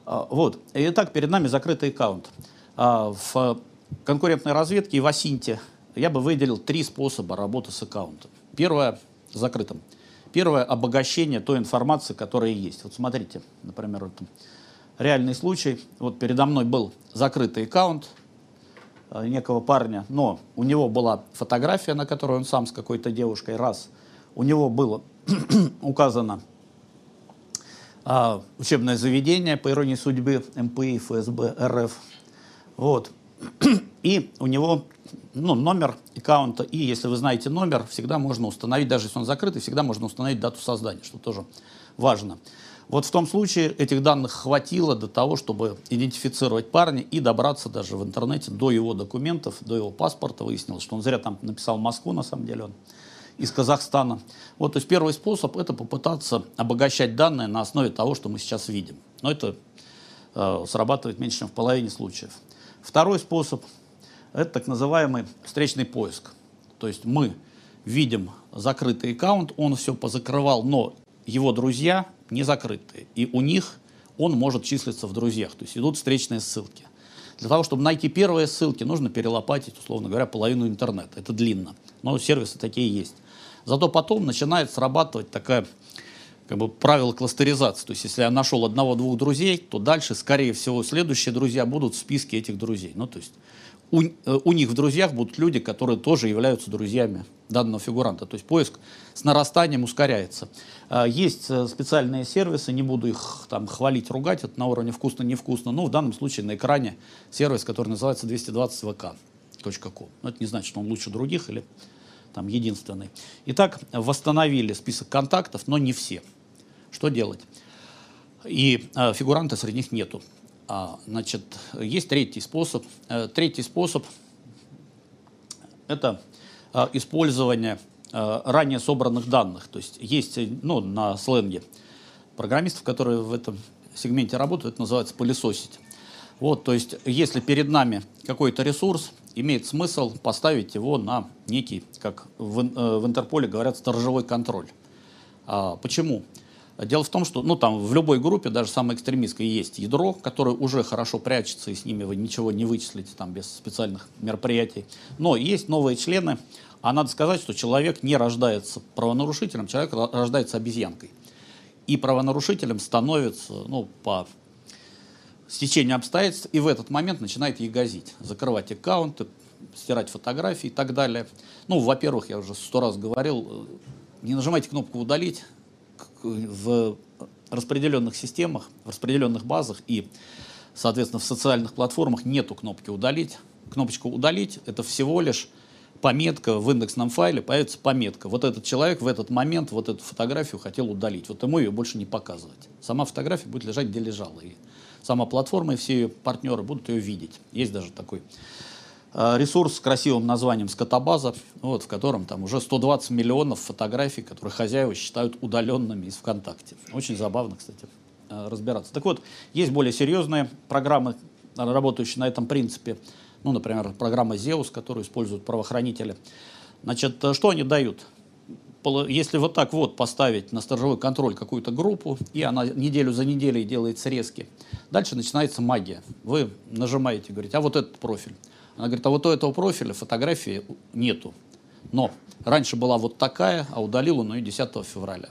А, вот. Итак, перед нами закрытый аккаунт. А, в конкурентной разведке и в Асинте я бы выделил три способа работы с аккаунтом. Первое – закрытым. Первое – обогащение той информации, которая есть. Вот смотрите, например, это реальный случай. Вот передо мной был закрытый аккаунт, Э, некого парня, но у него была фотография, на которой он сам с какой-то девушкой, раз. У него было указано а, учебное заведение, по иронии судьбы, МПИ, ФСБ, РФ. Вот. И у него ну, номер аккаунта, и если вы знаете номер, всегда можно установить, даже если он закрытый, всегда можно установить дату создания, что тоже важно. Вот в том случае этих данных хватило для того, чтобы идентифицировать парня и добраться даже в интернете до его документов, до его паспорта. Выяснилось, что он зря там написал Москву, на самом деле он из Казахстана. Вот, то есть первый способ – это попытаться обогащать данные на основе того, что мы сейчас видим. Но это э, срабатывает меньше, чем в половине случаев. Второй способ – это так называемый встречный поиск. То есть мы видим закрытый аккаунт, он все позакрывал, но его друзья не закрытые. И у них он может числиться в друзьях. То есть идут встречные ссылки. Для того, чтобы найти первые ссылки, нужно перелопатить, условно говоря, половину интернета. Это длинно. Но сервисы такие есть. Зато потом начинает срабатывать такая как бы правило кластеризации. То есть, если я нашел одного-двух друзей, то дальше, скорее всего, следующие друзья будут в списке этих друзей. Ну, то есть, у, э, у них в друзьях будут люди, которые тоже являются друзьями данного фигуранта. То есть поиск с нарастанием ускоряется. А, есть э, специальные сервисы, не буду их там хвалить, ругать, это на уровне вкусно-невкусно, но в данном случае на экране сервис, который называется 220vk.com. Но это не значит, что он лучше других или там единственный. Итак, восстановили список контактов, но не все. Что делать? И э, фигуранта среди них нету. А, значит, есть третий способ. Э, третий способ – это э, использование э, ранее собранных данных. То есть есть ну, на сленге программистов, которые в этом сегменте работают, это называется пылесосить. Вот, то есть, если перед нами какой-то ресурс, имеет смысл поставить его на некий, как в, в Интерполе говорят, сторожевой контроль. А, почему? Дело в том, что ну, там, в любой группе, даже самой экстремистской, есть ядро, которое уже хорошо прячется, и с ними вы ничего не вычислите там, без специальных мероприятий. Но есть новые члены, а надо сказать, что человек не рождается правонарушителем, человек рождается обезьянкой. И правонарушителем становится ну, по стечению обстоятельств, и в этот момент начинает ягозить, закрывать аккаунты, стирать фотографии и так далее. Ну, во-первых, я уже сто раз говорил, не нажимайте кнопку «удалить», в распределенных системах, в распределенных базах и, соответственно, в социальных платформах нету кнопки «удалить». Кнопочка «удалить» — это всего лишь пометка в индексном файле, появится пометка. Вот этот человек в этот момент вот эту фотографию хотел удалить. Вот ему ее больше не показывать. Сама фотография будет лежать, где лежала. И сама платформа и все ее партнеры будут ее видеть. Есть даже такой Э, ресурс с красивым названием «Скотобаза», вот, в котором там уже 120 миллионов фотографий, которые хозяева считают удаленными из ВКонтакте. Очень забавно, кстати, э, разбираться. Так вот, есть более серьезные программы, работающие на этом принципе. Ну, например, программа ZEUS, которую используют правоохранители. Значит, э, что они дают? Если вот так вот поставить на сторожевой контроль какую-то группу, и она неделю за неделей делает срезки, дальше начинается магия. Вы нажимаете, говорите, а вот этот профиль. Она говорит, а вот у этого профиля фотографии нету. Но раньше была вот такая, а удалил он ее 10 февраля.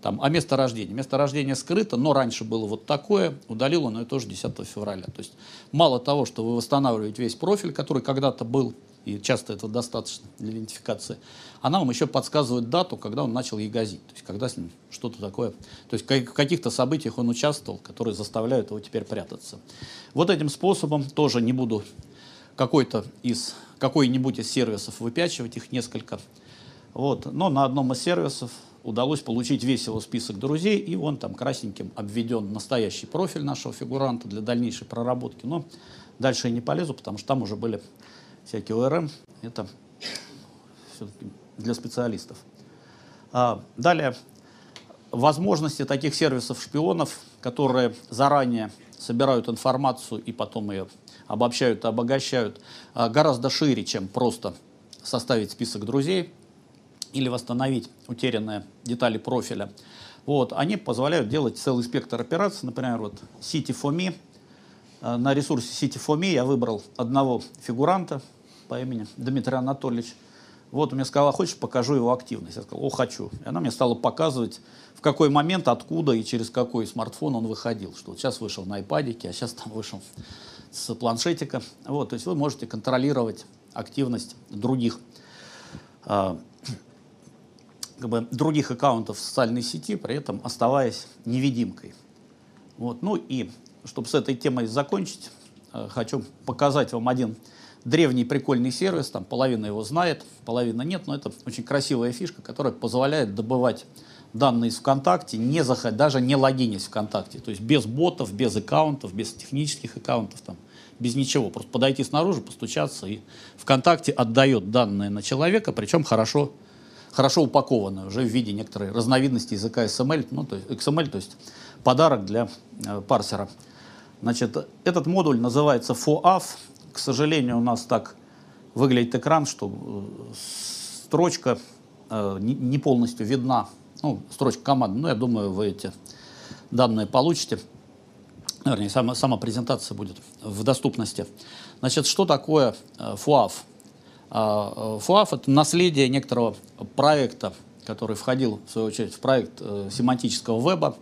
Там, а место рождения? Место рождения скрыто, но раньше было вот такое, удалил он ее тоже 10 февраля. То есть мало того, что вы восстанавливаете весь профиль, который когда-то был, и часто это достаточно для идентификации, она вам еще подсказывает дату, когда он начал ягозить, то есть когда с ним что-то такое, то есть в каких-то событиях он участвовал, которые заставляют его теперь прятаться. Вот этим способом тоже не буду какой-то из, какой-нибудь из сервисов выпячивать, их несколько. Вот. Но на одном из сервисов удалось получить весь его список друзей, и он там красненьким обведен настоящий профиль нашего фигуранта для дальнейшей проработки. Но дальше я не полезу, потому что там уже были всякие ОРМ. Это для специалистов. А, далее, возможности таких сервисов-шпионов, которые заранее собирают информацию и потом ее обобщают и обогащают, а, гораздо шире, чем просто составить список друзей или восстановить утерянные детали профиля. Вот, они позволяют делать целый спектр операций, например, вот City4Me. А, на ресурсе City4Me я выбрал одного фигуранта по имени Дмитрий Анатольевич. Вот мне сказал, хочешь, покажу его активность. Я сказал, о, хочу. И она мне стала показывать, в какой момент, откуда и через какой смартфон он выходил. Что вот сейчас вышел на iPad, а сейчас там вышел с планшетика. Вот, то есть вы можете контролировать активность других, э, как бы других аккаунтов социальной сети, при этом оставаясь невидимкой. Вот, ну и чтобы с этой темой закончить, э, хочу показать вам один древний прикольный сервис, там половина его знает, половина нет, но это очень красивая фишка, которая позволяет добывать данные из ВКонтакте, не заход, даже не логинясь ВКонтакте, то есть без ботов, без аккаунтов, без технических аккаунтов, там, без ничего, просто подойти снаружи, постучаться, и ВКонтакте отдает данные на человека, причем хорошо, хорошо упакованные уже в виде некоторой разновидности языка XML, ну, то есть, XML, то есть подарок для э, парсера. Значит, этот модуль называется FOAF, к сожалению, у нас так выглядит экран, что э, строчка э, не полностью видна, ну, строчка команды, но я думаю, вы эти данные получите. Вернее, сама, сама презентация будет в доступности. Значит, что такое? Э, FUAF – это наследие некоторого проекта, который входил, в свою очередь, в проект семантического веба.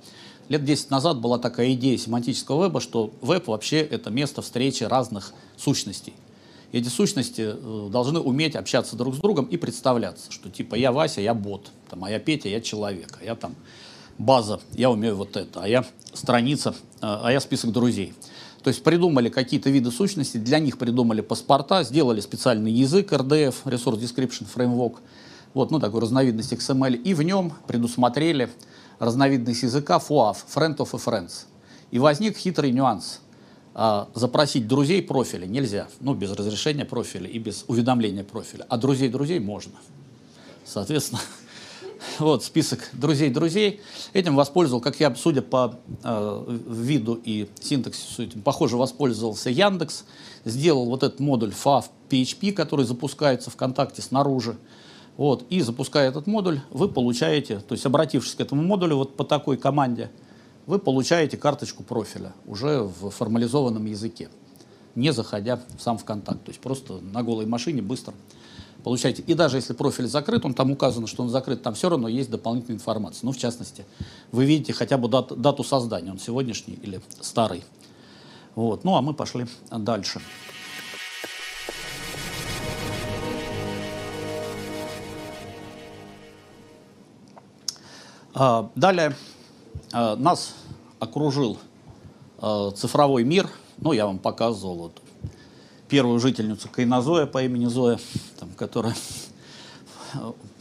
Лет 10 назад была такая идея семантического веба, что веб вообще это место встречи разных сущностей. Эти сущности э, должны уметь общаться друг с другом и представляться, что типа я Вася, я бот, там, а я Петя, я человек, а я там база, я умею вот это, а я страница, э, а я список друзей. То есть придумали какие-то виды сущностей, для них придумали паспорта, сделали специальный язык RDF, Resource Description Framework, вот, ну, такую разновидность XML, и в нем предусмотрели разновидность языка FOAF, Friend of a Friends. И возник хитрый нюанс. А, запросить друзей профиля нельзя, ну, без разрешения профиля и без уведомления профиля, а друзей друзей можно. Соответственно, вот список друзей-друзей. Этим воспользовал, как я, судя по э, виду и синтаксису, этим, похоже, воспользовался Яндекс. Сделал вот этот модуль FAV PHP, который запускается ВКонтакте снаружи. Вот, и запуская этот модуль, вы получаете, то есть обратившись к этому модулю вот по такой команде, вы получаете карточку профиля уже в формализованном языке, не заходя в сам ВКонтакт. То есть просто на голой машине быстро получаете. И даже если профиль закрыт, он там указано, что он закрыт, там все равно есть дополнительная информация. Ну, в частности, вы видите хотя бы дату, дату создания, он сегодняшний или старый. Вот. Ну, а мы пошли дальше. Далее а, нас окружил а, цифровой мир. Ну, я вам показывал вот первую жительницу Кайнозоя по имени Зоя, там, которая,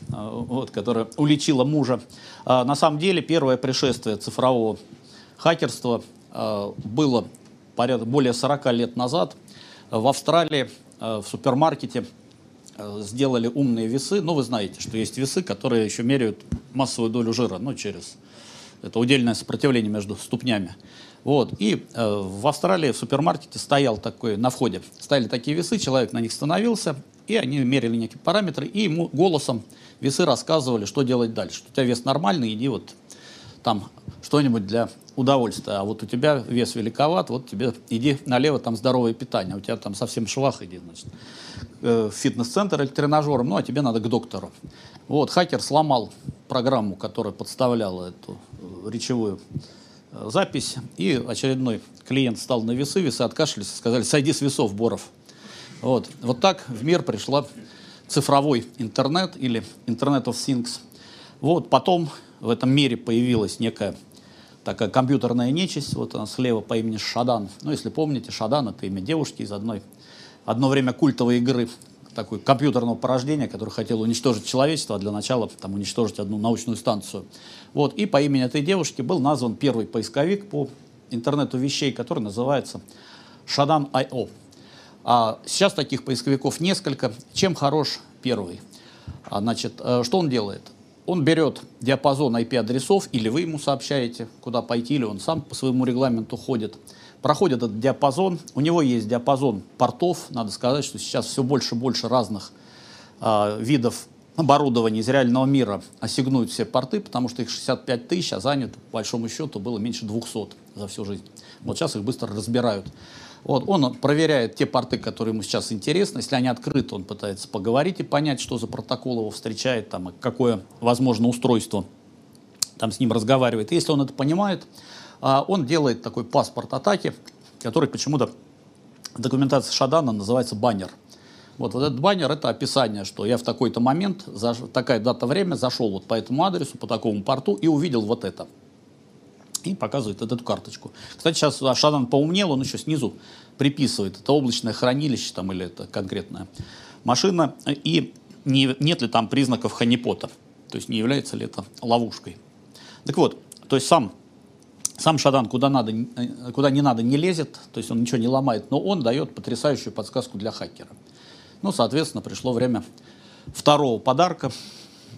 вот, которая уличила мужа. А, на самом деле первое пришествие цифрового хакерства а, было порядка, более 40 лет назад. В Австралии а, в супермаркете сделали умные весы. Ну, вы знаете, что есть весы, которые еще меряют массовую долю жира, ну, через это удельное сопротивление между ступнями. Вот. И э, в Австралии в супермаркете стоял такой, на входе, стояли такие весы, человек на них становился, и они мерили некие параметры, и ему голосом весы рассказывали, что делать дальше. У тебя вес нормальный, иди вот там что-нибудь для удовольствия. А вот у тебя вес великоват, вот тебе иди налево, там здоровое питание, а у тебя там совсем швах, иди, значит, э, в фитнес-центр или к ну, а тебе надо к доктору. Вот, хакер сломал программу, которая подставляла эту э, речевую Э, запись, и очередной клиент стал на весы, весы откашлялись и сказали, сойди с весов, Боров. Вот, вот так в мир пришла цифровой интернет или Internet of Things. Вот, потом в этом мире появилась некая такая компьютерная нечисть, вот она слева по имени Шадан. Ну, если помните, Шадан — это имя девушки из одной, одно время культовой игры такой компьютерного порождения, который хотел уничтожить человечество, а для начала там, уничтожить одну научную станцию. Вот. И по имени этой девушки был назван первый поисковик по интернету вещей, который называется Shadan.io. А сейчас таких поисковиков несколько. Чем хорош первый? А, значит, э, что он делает? Он берет диапазон IP-адресов, или вы ему сообщаете, куда пойти, или он сам по своему регламенту ходит – проходит этот диапазон. У него есть диапазон портов. Надо сказать, что сейчас все больше и больше разных э, видов оборудования из реального мира ассигнуют все порты, потому что их 65 тысяч, а занято, по большому счету, было меньше 200 за всю жизнь. Вот сейчас их быстро разбирают. Вот, он проверяет те порты, которые ему сейчас интересны. Если они открыты, он пытается поговорить и понять, что за протокол его встречает, там, какое возможно устройство там с ним разговаривает. Если он это понимает, а он делает такой паспорт атаки, который почему-то в документации Шадана называется баннер. Вот, вот этот баннер это описание, что я в такой-то момент, такая дата время, зашел вот по этому адресу, по такому порту и увидел вот это. И показывает эту карточку. Кстати, сейчас Шадан поумнел, он еще снизу приписывает, это облачное хранилище там или это конкретная машина, и не, нет ли там признаков ханипота, то есть не является ли это ловушкой. Так вот, то есть сам сам Шадан куда, надо, э, куда не надо не лезет, то есть он ничего не ломает, но он дает потрясающую подсказку для хакера. Ну, соответственно, пришло время второго подарка.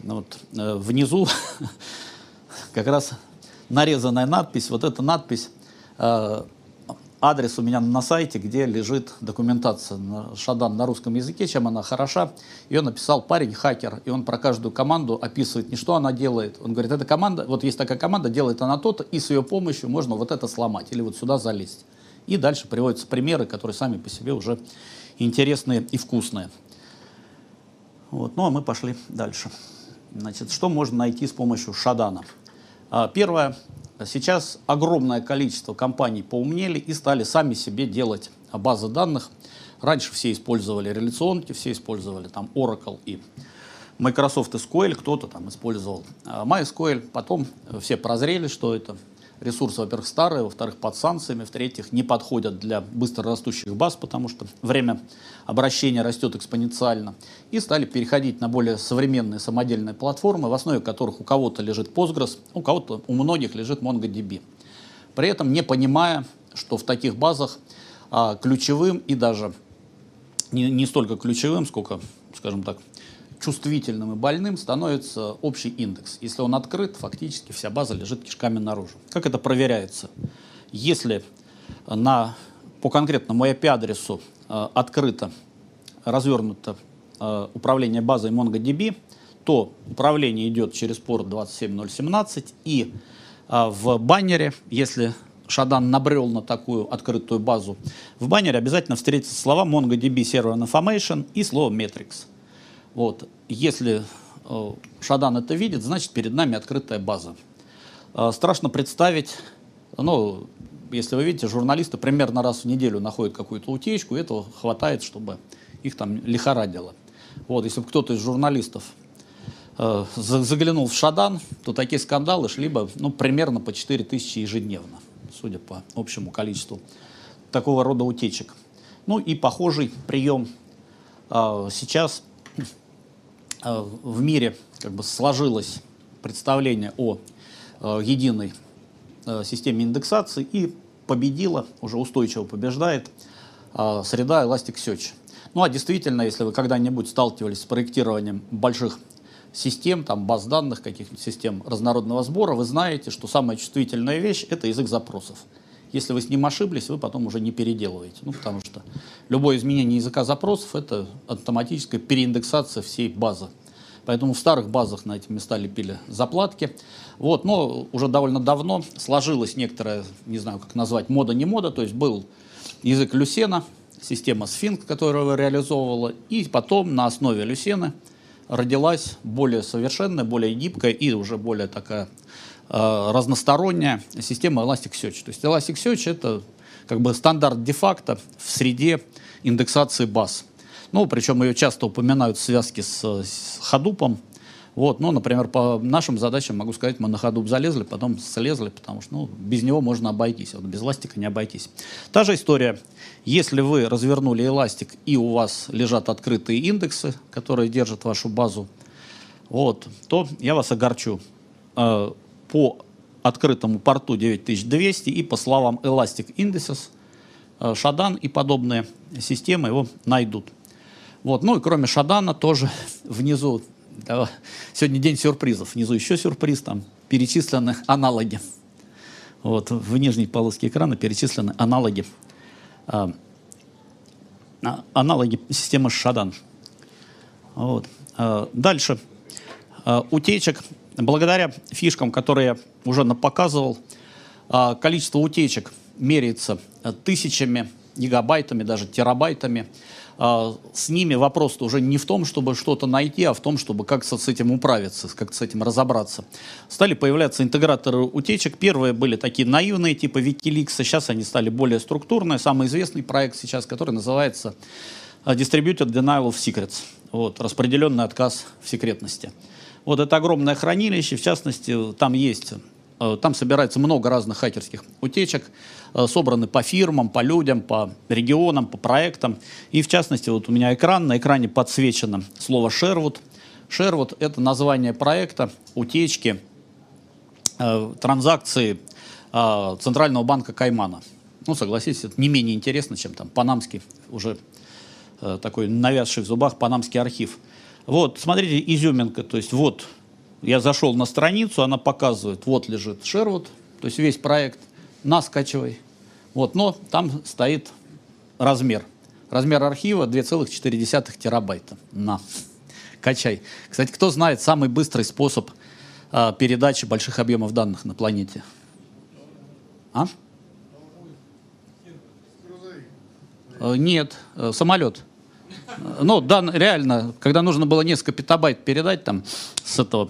Вот, э, внизу как раз нарезанная надпись. Вот эта надпись э, адрес у меня на сайте, где лежит документация на Шадан на русском языке, чем она хороша. Ее написал парень, хакер, и он про каждую команду описывает не что она делает. Он говорит, эта команда, вот есть такая команда, делает она то-то, и с ее помощью можно вот это сломать или вот сюда залезть. И дальше приводятся примеры, которые сами по себе уже интересные и вкусные. Вот. Ну а мы пошли дальше. Значит, что можно найти с помощью Шадана? А, первое, Сейчас огромное количество компаний поумнели и стали сами себе делать базы данных. Раньше все использовали реляционки, все использовали там Oracle и Microsoft SQL, кто-то там использовал а, MySQL. Потом все прозрели, что это ресурсы, во-первых, старые, во-вторых, под санкциями, в-третьих, не подходят для быстро растущих баз, потому что время обращения растет экспоненциально. И стали переходить на более современные самодельные платформы, в основе которых у кого-то лежит Postgres, у кого-то, у многих лежит MongoDB. При этом не понимая, что в таких базах а, ключевым и даже не, не столько ключевым, сколько, скажем так, чувствительным и больным становится общий индекс. Если он открыт, фактически вся база лежит кишками наружу. Как это проверяется? Если на, по конкретному IP-адресу открыто, развернуто э, управление базой MongoDB, то управление идет через порт 27017 и э, в баннере, если Шадан набрел на такую открытую базу, в баннере обязательно встретятся слова MongoDB Server Information и слово Metrics. Вот. Если э, Шадан это видит, значит перед нами открытая база. Э, страшно представить, ну, если вы видите, журналисты примерно раз в неделю находят какую-то утечку, и этого хватает, чтобы их там лихорадило. Вот, если бы кто-то из журналистов э, заглянул в Шадан, то такие скандалы шли бы ну, примерно по 4 тысячи ежедневно, судя по общему количеству такого рода утечек. Ну и похожий прием э, сейчас Э, в мире как бы сложилось представление о э, единой системе индексации и победила, уже устойчиво побеждает среда Elasticsearch. Ну а действительно, если вы когда-нибудь сталкивались с проектированием больших систем, там, баз данных, каких-нибудь систем разнородного сбора, вы знаете, что самая чувствительная вещь — это язык запросов. Если вы с ним ошиблись, вы потом уже не переделываете. Ну, потому что любое изменение языка запросов — это автоматическая переиндексация всей базы. Поэтому в старых базах на эти места лепили заплатки. Вот, но уже довольно давно сложилась некоторая, не знаю, как назвать, мода не мода, то есть был язык Люсена, система Sphinx, которую его реализовывала, и потом на основе Люсена родилась более совершенная, более гибкая и уже более такая Э, разносторонняя система Elasticsearch. То есть Elasticsearch — это как бы стандарт де-факто в среде индексации баз. Ну, причем ее часто упоминают в связке с, с Hadoop. Вот, ну, например, по нашим задачам могу сказать, мы на Hadoop залезли, потом слезли, потому что ну, без него можно обойтись, вот без эластика не обойтись. Та же история. Если вы развернули эластик и у вас лежат открытые индексы, которые держат вашу базу, вот, то я вас огорчу э, по открытому порту 9200 и по словам Elastic Indices, э, Шадан и подобные системы его найдут. Вот. Ну и кроме Шадана тоже внизу, да, сегодня день сюрпризов, внизу еще сюрприз, там перечислены аналоги. Вот, в нижней полоске экрана перечислены аналоги, э, аналоги системы Шадан. Вот. Э, дальше. Э, утечек Благодаря фишкам, которые я уже показывал, а, количество утечек меряется тысячами, гигабайтами, даже терабайтами. А, с ними вопрос уже не в том, чтобы что-то найти, а в том, чтобы как-то с этим управиться, как с этим разобраться. Стали появляться интеграторы утечек. Первые были такие наивные, типа Wikileaks, сейчас они стали более структурные. Самый известный проект сейчас, который называется э, Distributed Denial of Secrets. Вот, распределенный отказ в секретности. Вот это огромное хранилище, в частности, там есть э, там собирается много разных хакерских утечек, собраны по фирмам, по людям, по регионам, по проектам. И в частности, вот у меня экран, на экране подсвечено слово Sherwood. Sherwood — это название проекта утечки э, транзакции э, Центрального банка Каймана. Ну, согласитесь, это не менее интересно, чем там панамский, уже э, такой навязший в зубах панамский архив. Вот, смотрите, изюминка, то есть вот я зашел на страницу, она показывает, вот лежит Шервуд, то есть весь проект, на скачивай. Вот, но там стоит размер. Размер архива 2,4 терабайта. На, качай. Кстати, кто знает самый быстрый способ а, передачи больших объемов данных на планете? А? Э, нет, э, самолет. Ну, да, реально, когда нужно было несколько петабайт передать там с этого, э,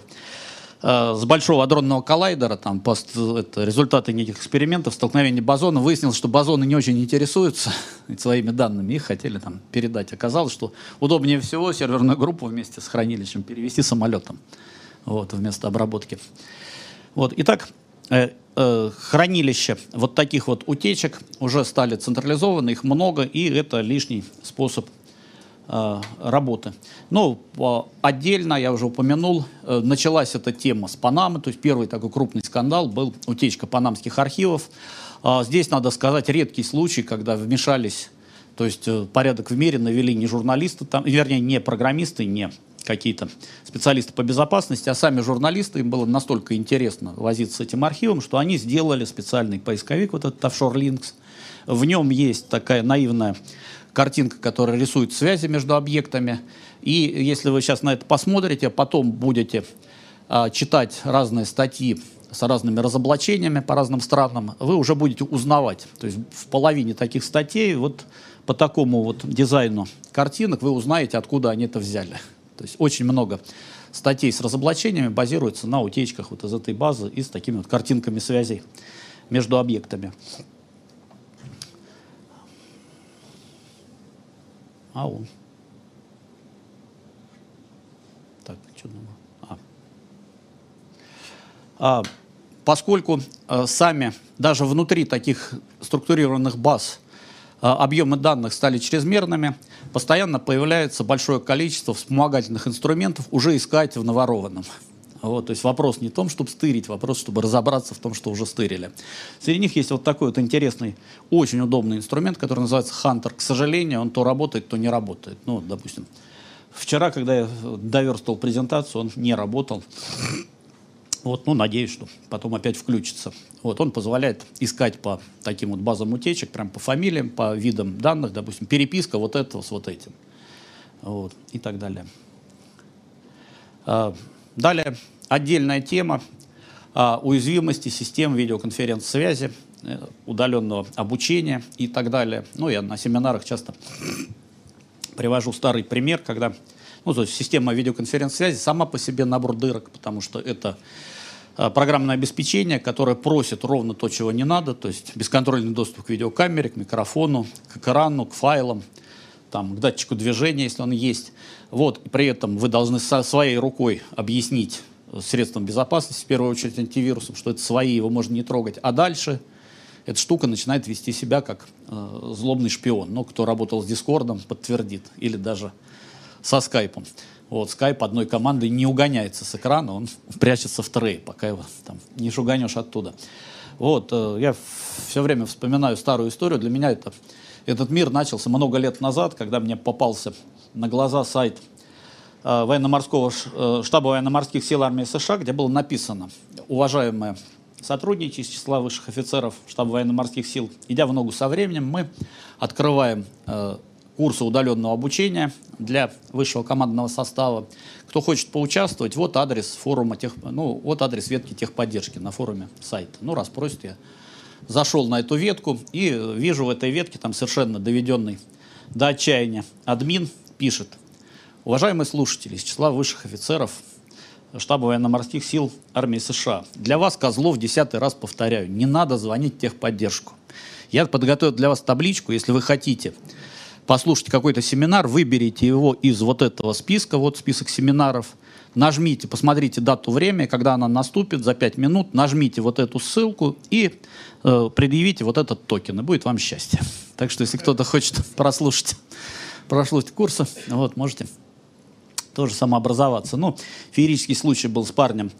с большого адронного коллайдера, там, пост, это, результаты неких экспериментов, столкновения бозона, выяснилось, что бозоны не очень интересуются своими данными, их хотели там передать. Оказалось, что удобнее всего серверную группу вместе с хранилищем перевести самолетом, вот, вместо обработки. Вот, итак, э, э, хранилища вот таких вот утечек уже стали централизованы, их много, и это лишний способ э, работы. Ну, отдельно, я уже упомянул, э, началась эта тема с Панамы, то есть первый такой крупный скандал был утечка панамских архивов. Э, здесь, надо сказать, редкий случай, когда вмешались, то есть э, порядок в мире навели не журналисты, там, вернее, не программисты, не какие-то специалисты по безопасности, а сами журналисты, им было настолько интересно возиться с этим архивом, что они сделали специальный поисковик, вот этот Offshore Links. В нем есть такая наивная картинка, которая рисует связи между объектами. И если вы сейчас на это посмотрите, потом будете а, читать разные статьи с разными разоблачениями по разным странам, вы уже будете узнавать. То есть в половине таких статей вот по такому вот дизайну картинок вы узнаете, откуда они это взяли. То есть очень много статей с разоблачениями базируется на утечках вот из этой базы и с такими вот картинками связей между объектами. Ау. Так, что? А. А, поскольку а, сами, даже внутри таких структурированных баз, а, объемы данных стали чрезмерными, постоянно появляется большое количество вспомогательных инструментов уже искать в наворованном. Вот, то есть вопрос не в том, чтобы стырить, вопрос, чтобы разобраться в том, что уже стырили. Среди них есть вот такой вот интересный, очень удобный инструмент, который называется Hunter. К сожалению, он то работает, то не работает. Ну, допустим, вчера, когда я доверстывал презентацию, он не работал. Вот, ну, надеюсь, что потом опять включится. Вот, он позволяет искать по таким вот базам утечек, прям по фамилиям, по видам данных, допустим, переписка вот этого с вот этим. Вот, и так далее. А, далее, отдельная тема а, уязвимости систем видеоконференц-связи, э, удаленного обучения и так далее. Ну, я на семинарах часто привожу старый пример, когда ну, то есть система видеоконференц-связи сама по себе набор дырок, потому что это э, программное обеспечение, которое просит ровно то, чего не надо, то есть бесконтрольный доступ к видеокамере, к микрофону, к экрану, к файлам, там, к датчику движения, если он есть. Вот, при этом вы должны со своей рукой объяснить средством безопасности, в первую очередь антивирусом, что это свои, его можно не трогать. А дальше эта штука начинает вести себя как э, злобный шпион. Ну, кто работал с Дискордом, подтвердит. Или даже со скайпом. Вот, скайп одной команды не угоняется с экрана, он прячется в трей, пока его там не шуганешь оттуда. Вот, э, я все время вспоминаю старую историю. Для меня это, этот мир начался много лет назад, когда мне попался на глаза сайт э, военно-морского э, штаба военно-морских сил армии США, где было написано «Уважаемые сотрудники из числа высших офицеров штаба военно-морских сил, идя в ногу со временем, мы открываем курсы удаленного обучения для высшего командного состава. Кто хочет поучаствовать, вот адрес форума тех, ну, вот адрес ветки техподдержки на форуме сайта. Ну, раз просит, я зашел на эту ветку и вижу в этой ветке там совершенно доведенный до отчаяния админ пишет. Уважаемые слушатели из числа высших офицеров штаба военно-морских сил армии США, для вас, Козлов, десятый раз повторяю, не надо звонить техподдержку. Я подготовил для вас табличку, если вы хотите послушать какой-то семинар, выберите его из вот этого списка, вот список семинаров, нажмите, посмотрите дату, время, когда она наступит, за 5 минут, нажмите вот эту ссылку и э, предъявите вот этот токен, и будет вам счастье. Так что, если кто-то хочет прослушать, прослушать курсы, вот, можете тоже самообразоваться. Ну, феерический случай был с парнем,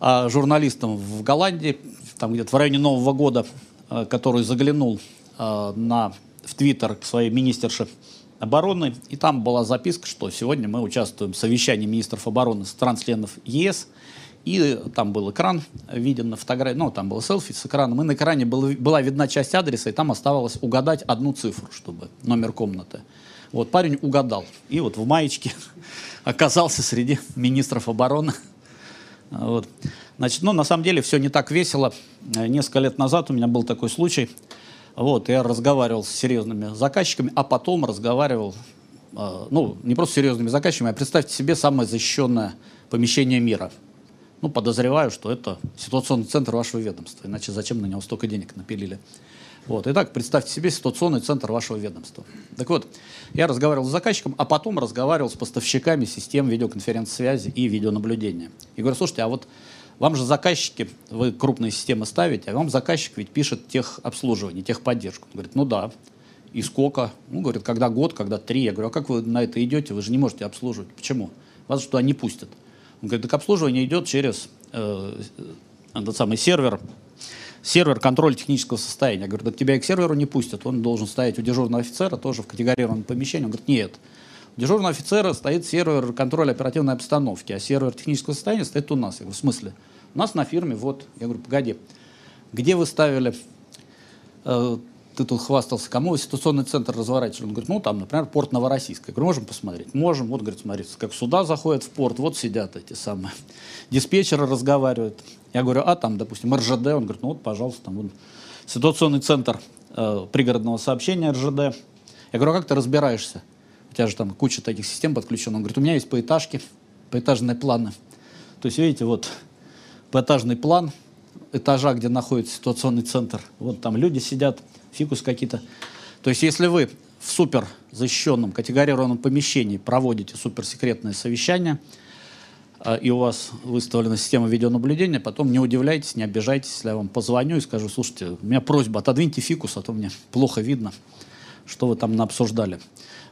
а, журналистом в Голландии, там где-то в районе Нового года, а, который заглянул а, на в Твиттер к своей министерше обороны, и там была записка, что сегодня мы участвуем в совещании министров обороны стран-членов ЕС, и там был экран виден на фотографии, ну, там было селфи с экраном, и на экране был, была видна часть адреса, и там оставалось угадать одну цифру, чтобы номер комнаты. Вот парень угадал, и вот в маечке оказался среди министров обороны. Вот. Значит, ну, на самом деле все не так весело. Несколько лет назад у меня был такой случай – вот, я разговаривал с серьезными заказчиками, а потом разговаривал, э, ну, не просто серьезными заказчиками, а представьте себе самое защищенное помещение мира. Ну, подозреваю, что это ситуационный центр вашего ведомства, иначе зачем на него столько денег напилили. Вот. Итак, представьте себе ситуационный центр вашего ведомства. Так вот, я разговаривал с заказчиком, а потом разговаривал с поставщиками систем видеоконференц-связи и видеонаблюдения. И говорю, слушайте, а вот Вам же заказчики, вы крупные системы ставите, а вам заказчик ведь пишет техобслуживание, техподдержку. Он говорит, ну да, и сколько? Ну, говорит, когда год, когда три. Я говорю, а как вы на это идете? Вы же не можете обслуживать. Почему? Вас что, не пустят. Он говорит, так обслуживание идет через э, этот самый сервер, сервер контроль технического состояния. Я говорю, так тебя и к серверу не пустят. Он должен стоять у дежурного офицера, тоже в категорированном помещении. Он говорит, нет. У дежурного офицера стоит сервер контроля оперативной обстановки, а сервер технического состояния стоит у нас. Я говорю, в смысле? У нас на фирме, вот. Я говорю, погоди, где вы ставили э, ты тут хвастался, кому ситуационный центр разворачивали? Он говорит, ну, там, например, порт Новороссийск. Я говорю, можем посмотреть? Можем. Вот, говорит, смотрите, как сюда заходят в порт, вот сидят эти самые диспетчеры разговаривают. Я говорю, а там, допустим, РЖД? Он говорит, ну, вот, пожалуйста, там, вот, ситуационный центр э, пригородного сообщения РЖД. Я говорю, а как ты разбираешься? У тебя же там куча таких систем подключена. Он говорит, у меня есть поэтажки, поэтажные планы. То есть, видите, вот поэтажный план этажа, где находится ситуационный центр. Вот там люди сидят, фикус какие-то. То есть если вы в супер защищенном, категорированном помещении проводите суперсекретное совещание, а, и у вас выставлена система видеонаблюдения, потом не удивляйтесь, не обижайтесь, если я вам позвоню и скажу, слушайте, у меня просьба, отодвиньте фикус, а то мне плохо видно, что вы там обсуждали.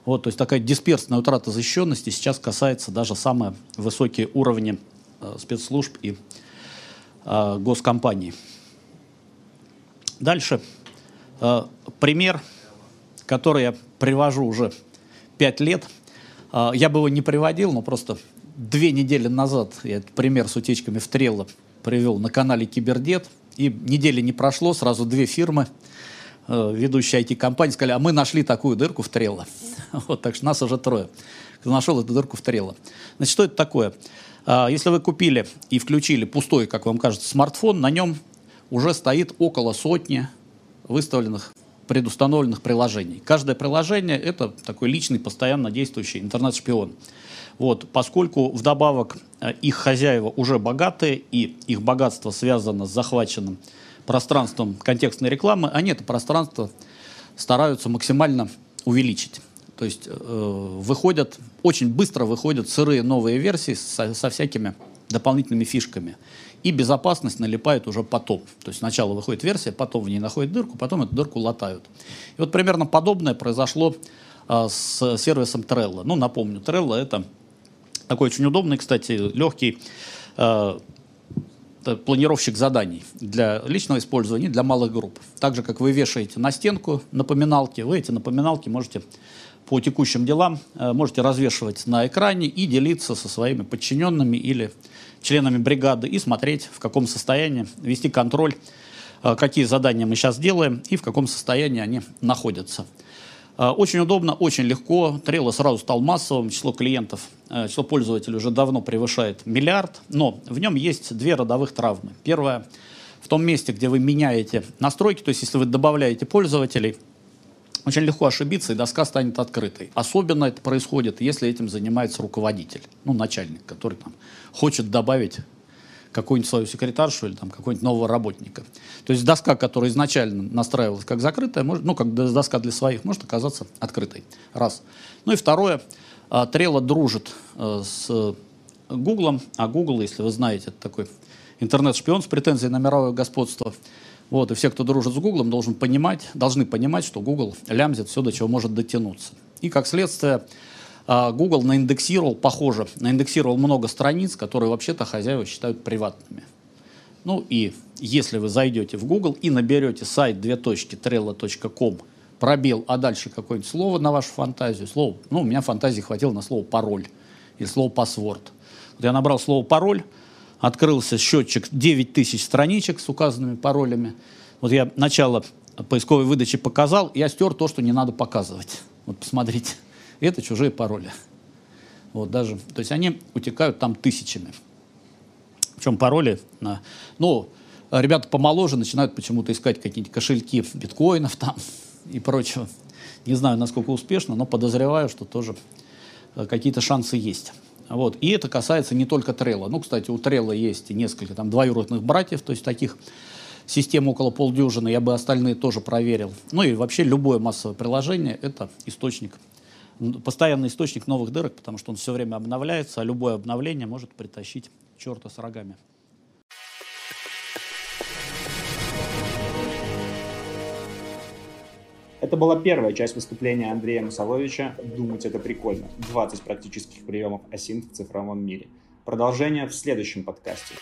Вот, то есть такая дисперсная утрата защищенности сейчас касается даже самые высокие уровни э, спецслужб и э, госкомпаний. Дальше. Э, пример, который я привожу уже пять лет. Э, я бы его не приводил, но просто две недели назад я этот пример с утечками в Трелло привел на канале Кибердет. И недели не прошло, сразу две фирмы, э, ведущие IT-компании, сказали, а мы нашли такую дырку в Трелло. Вот, так что нас уже трое. Кто нашел эту дырку в Трелло. Значит, что это такое? Если вы купили и включили пустой, как вам кажется, смартфон, на нем уже стоит около сотни выставленных предустановленных приложений. Каждое приложение – это такой личный, постоянно действующий интернет-шпион. Вот, поскольку вдобавок э, их хозяева уже богатые, и их богатство связано с захваченным пространством контекстной рекламы, они это пространство стараются максимально увеличить. То есть э, выходят, очень быстро выходят сырые новые версии со, со всякими дополнительными фишками и безопасность налипает уже потом. То есть сначала выходит версия, потом в ней находят дырку, потом эту дырку латают. И вот примерно подобное произошло а, с сервисом Trello. Ну, напомню, Trello это такой очень удобный, кстати, легкий а, планировщик заданий для личного использования, для малых групп. Так же, как вы вешаете на стенку напоминалки, вы эти напоминалки можете по текущим делам э, можете развешивать на экране и делиться со своими подчиненными или членами бригады и смотреть, в каком состоянии, вести контроль, э, какие задания мы сейчас делаем и в каком состоянии они находятся. Э, очень удобно, очень легко. Трелло сразу стал массовым, число клиентов, число пользователей уже давно превышает миллиард, но в нем есть две родовых травмы. Первая в том месте, где вы меняете настройки, то есть если вы добавляете пользователей – очень легко ошибиться, и доска станет открытой. Особенно это происходит, если этим занимается руководитель, ну, начальник, который там хочет добавить какую-нибудь свою секретаршу или там какого-нибудь нового работника. То есть доска, которая изначально настраивалась как закрытая, может, ну, как доска для своих, может оказаться открытой. Раз. Ну и второе, Трелла дружит э, с Гуглом, а Google, если вы знаете, это такой интернет-шпион с претензией на мировое господство, вот, и все, кто дружит с Гуглом, должен понимать, должны понимать, что Google лямзит все, до чего может дотянуться. И как следствие, а, Google наиндексировал, похоже, наиндексировал много страниц, которые вообще-то хозяева считают приватными. Ну и если вы зайдете в Google и наберете сайт две.trello.com, пробел, а дальше какое-нибудь слово на вашу фантазию, слово, ну, у меня фантазии хватило на слово пароль или слово паспорт. Вот я набрал слово пароль, открылся счетчик 9 тысяч страничек с указанными паролями. Вот я начало поисковой выдачи показал, я стер то, что не надо показывать. Вот посмотрите, это чужие пароли. Вот даже, то есть они утекают там тысячами. Причем пароли, на, ну, ребята помоложе начинают почему-то искать какие-нибудь кошельки биткоинов там и прочего. Не знаю, насколько успешно, но подозреваю, что тоже э, какие-то шансы есть. Вот. И это касается не только Трелла. Ну, кстати, у Трелла есть несколько там двоюродных братьев, то есть таких систем около полдюжины, я бы остальные тоже проверил. Ну и вообще любое массовое приложение – это источник, постоянный источник новых дырок, потому что он все время обновляется, а любое обновление может притащить черта с рогами. Это была первая часть выступления Андрея Мусаловича «Думать это прикольно. 20 практических приемов асинт в цифровом мире». Продолжение в следующем подкасте.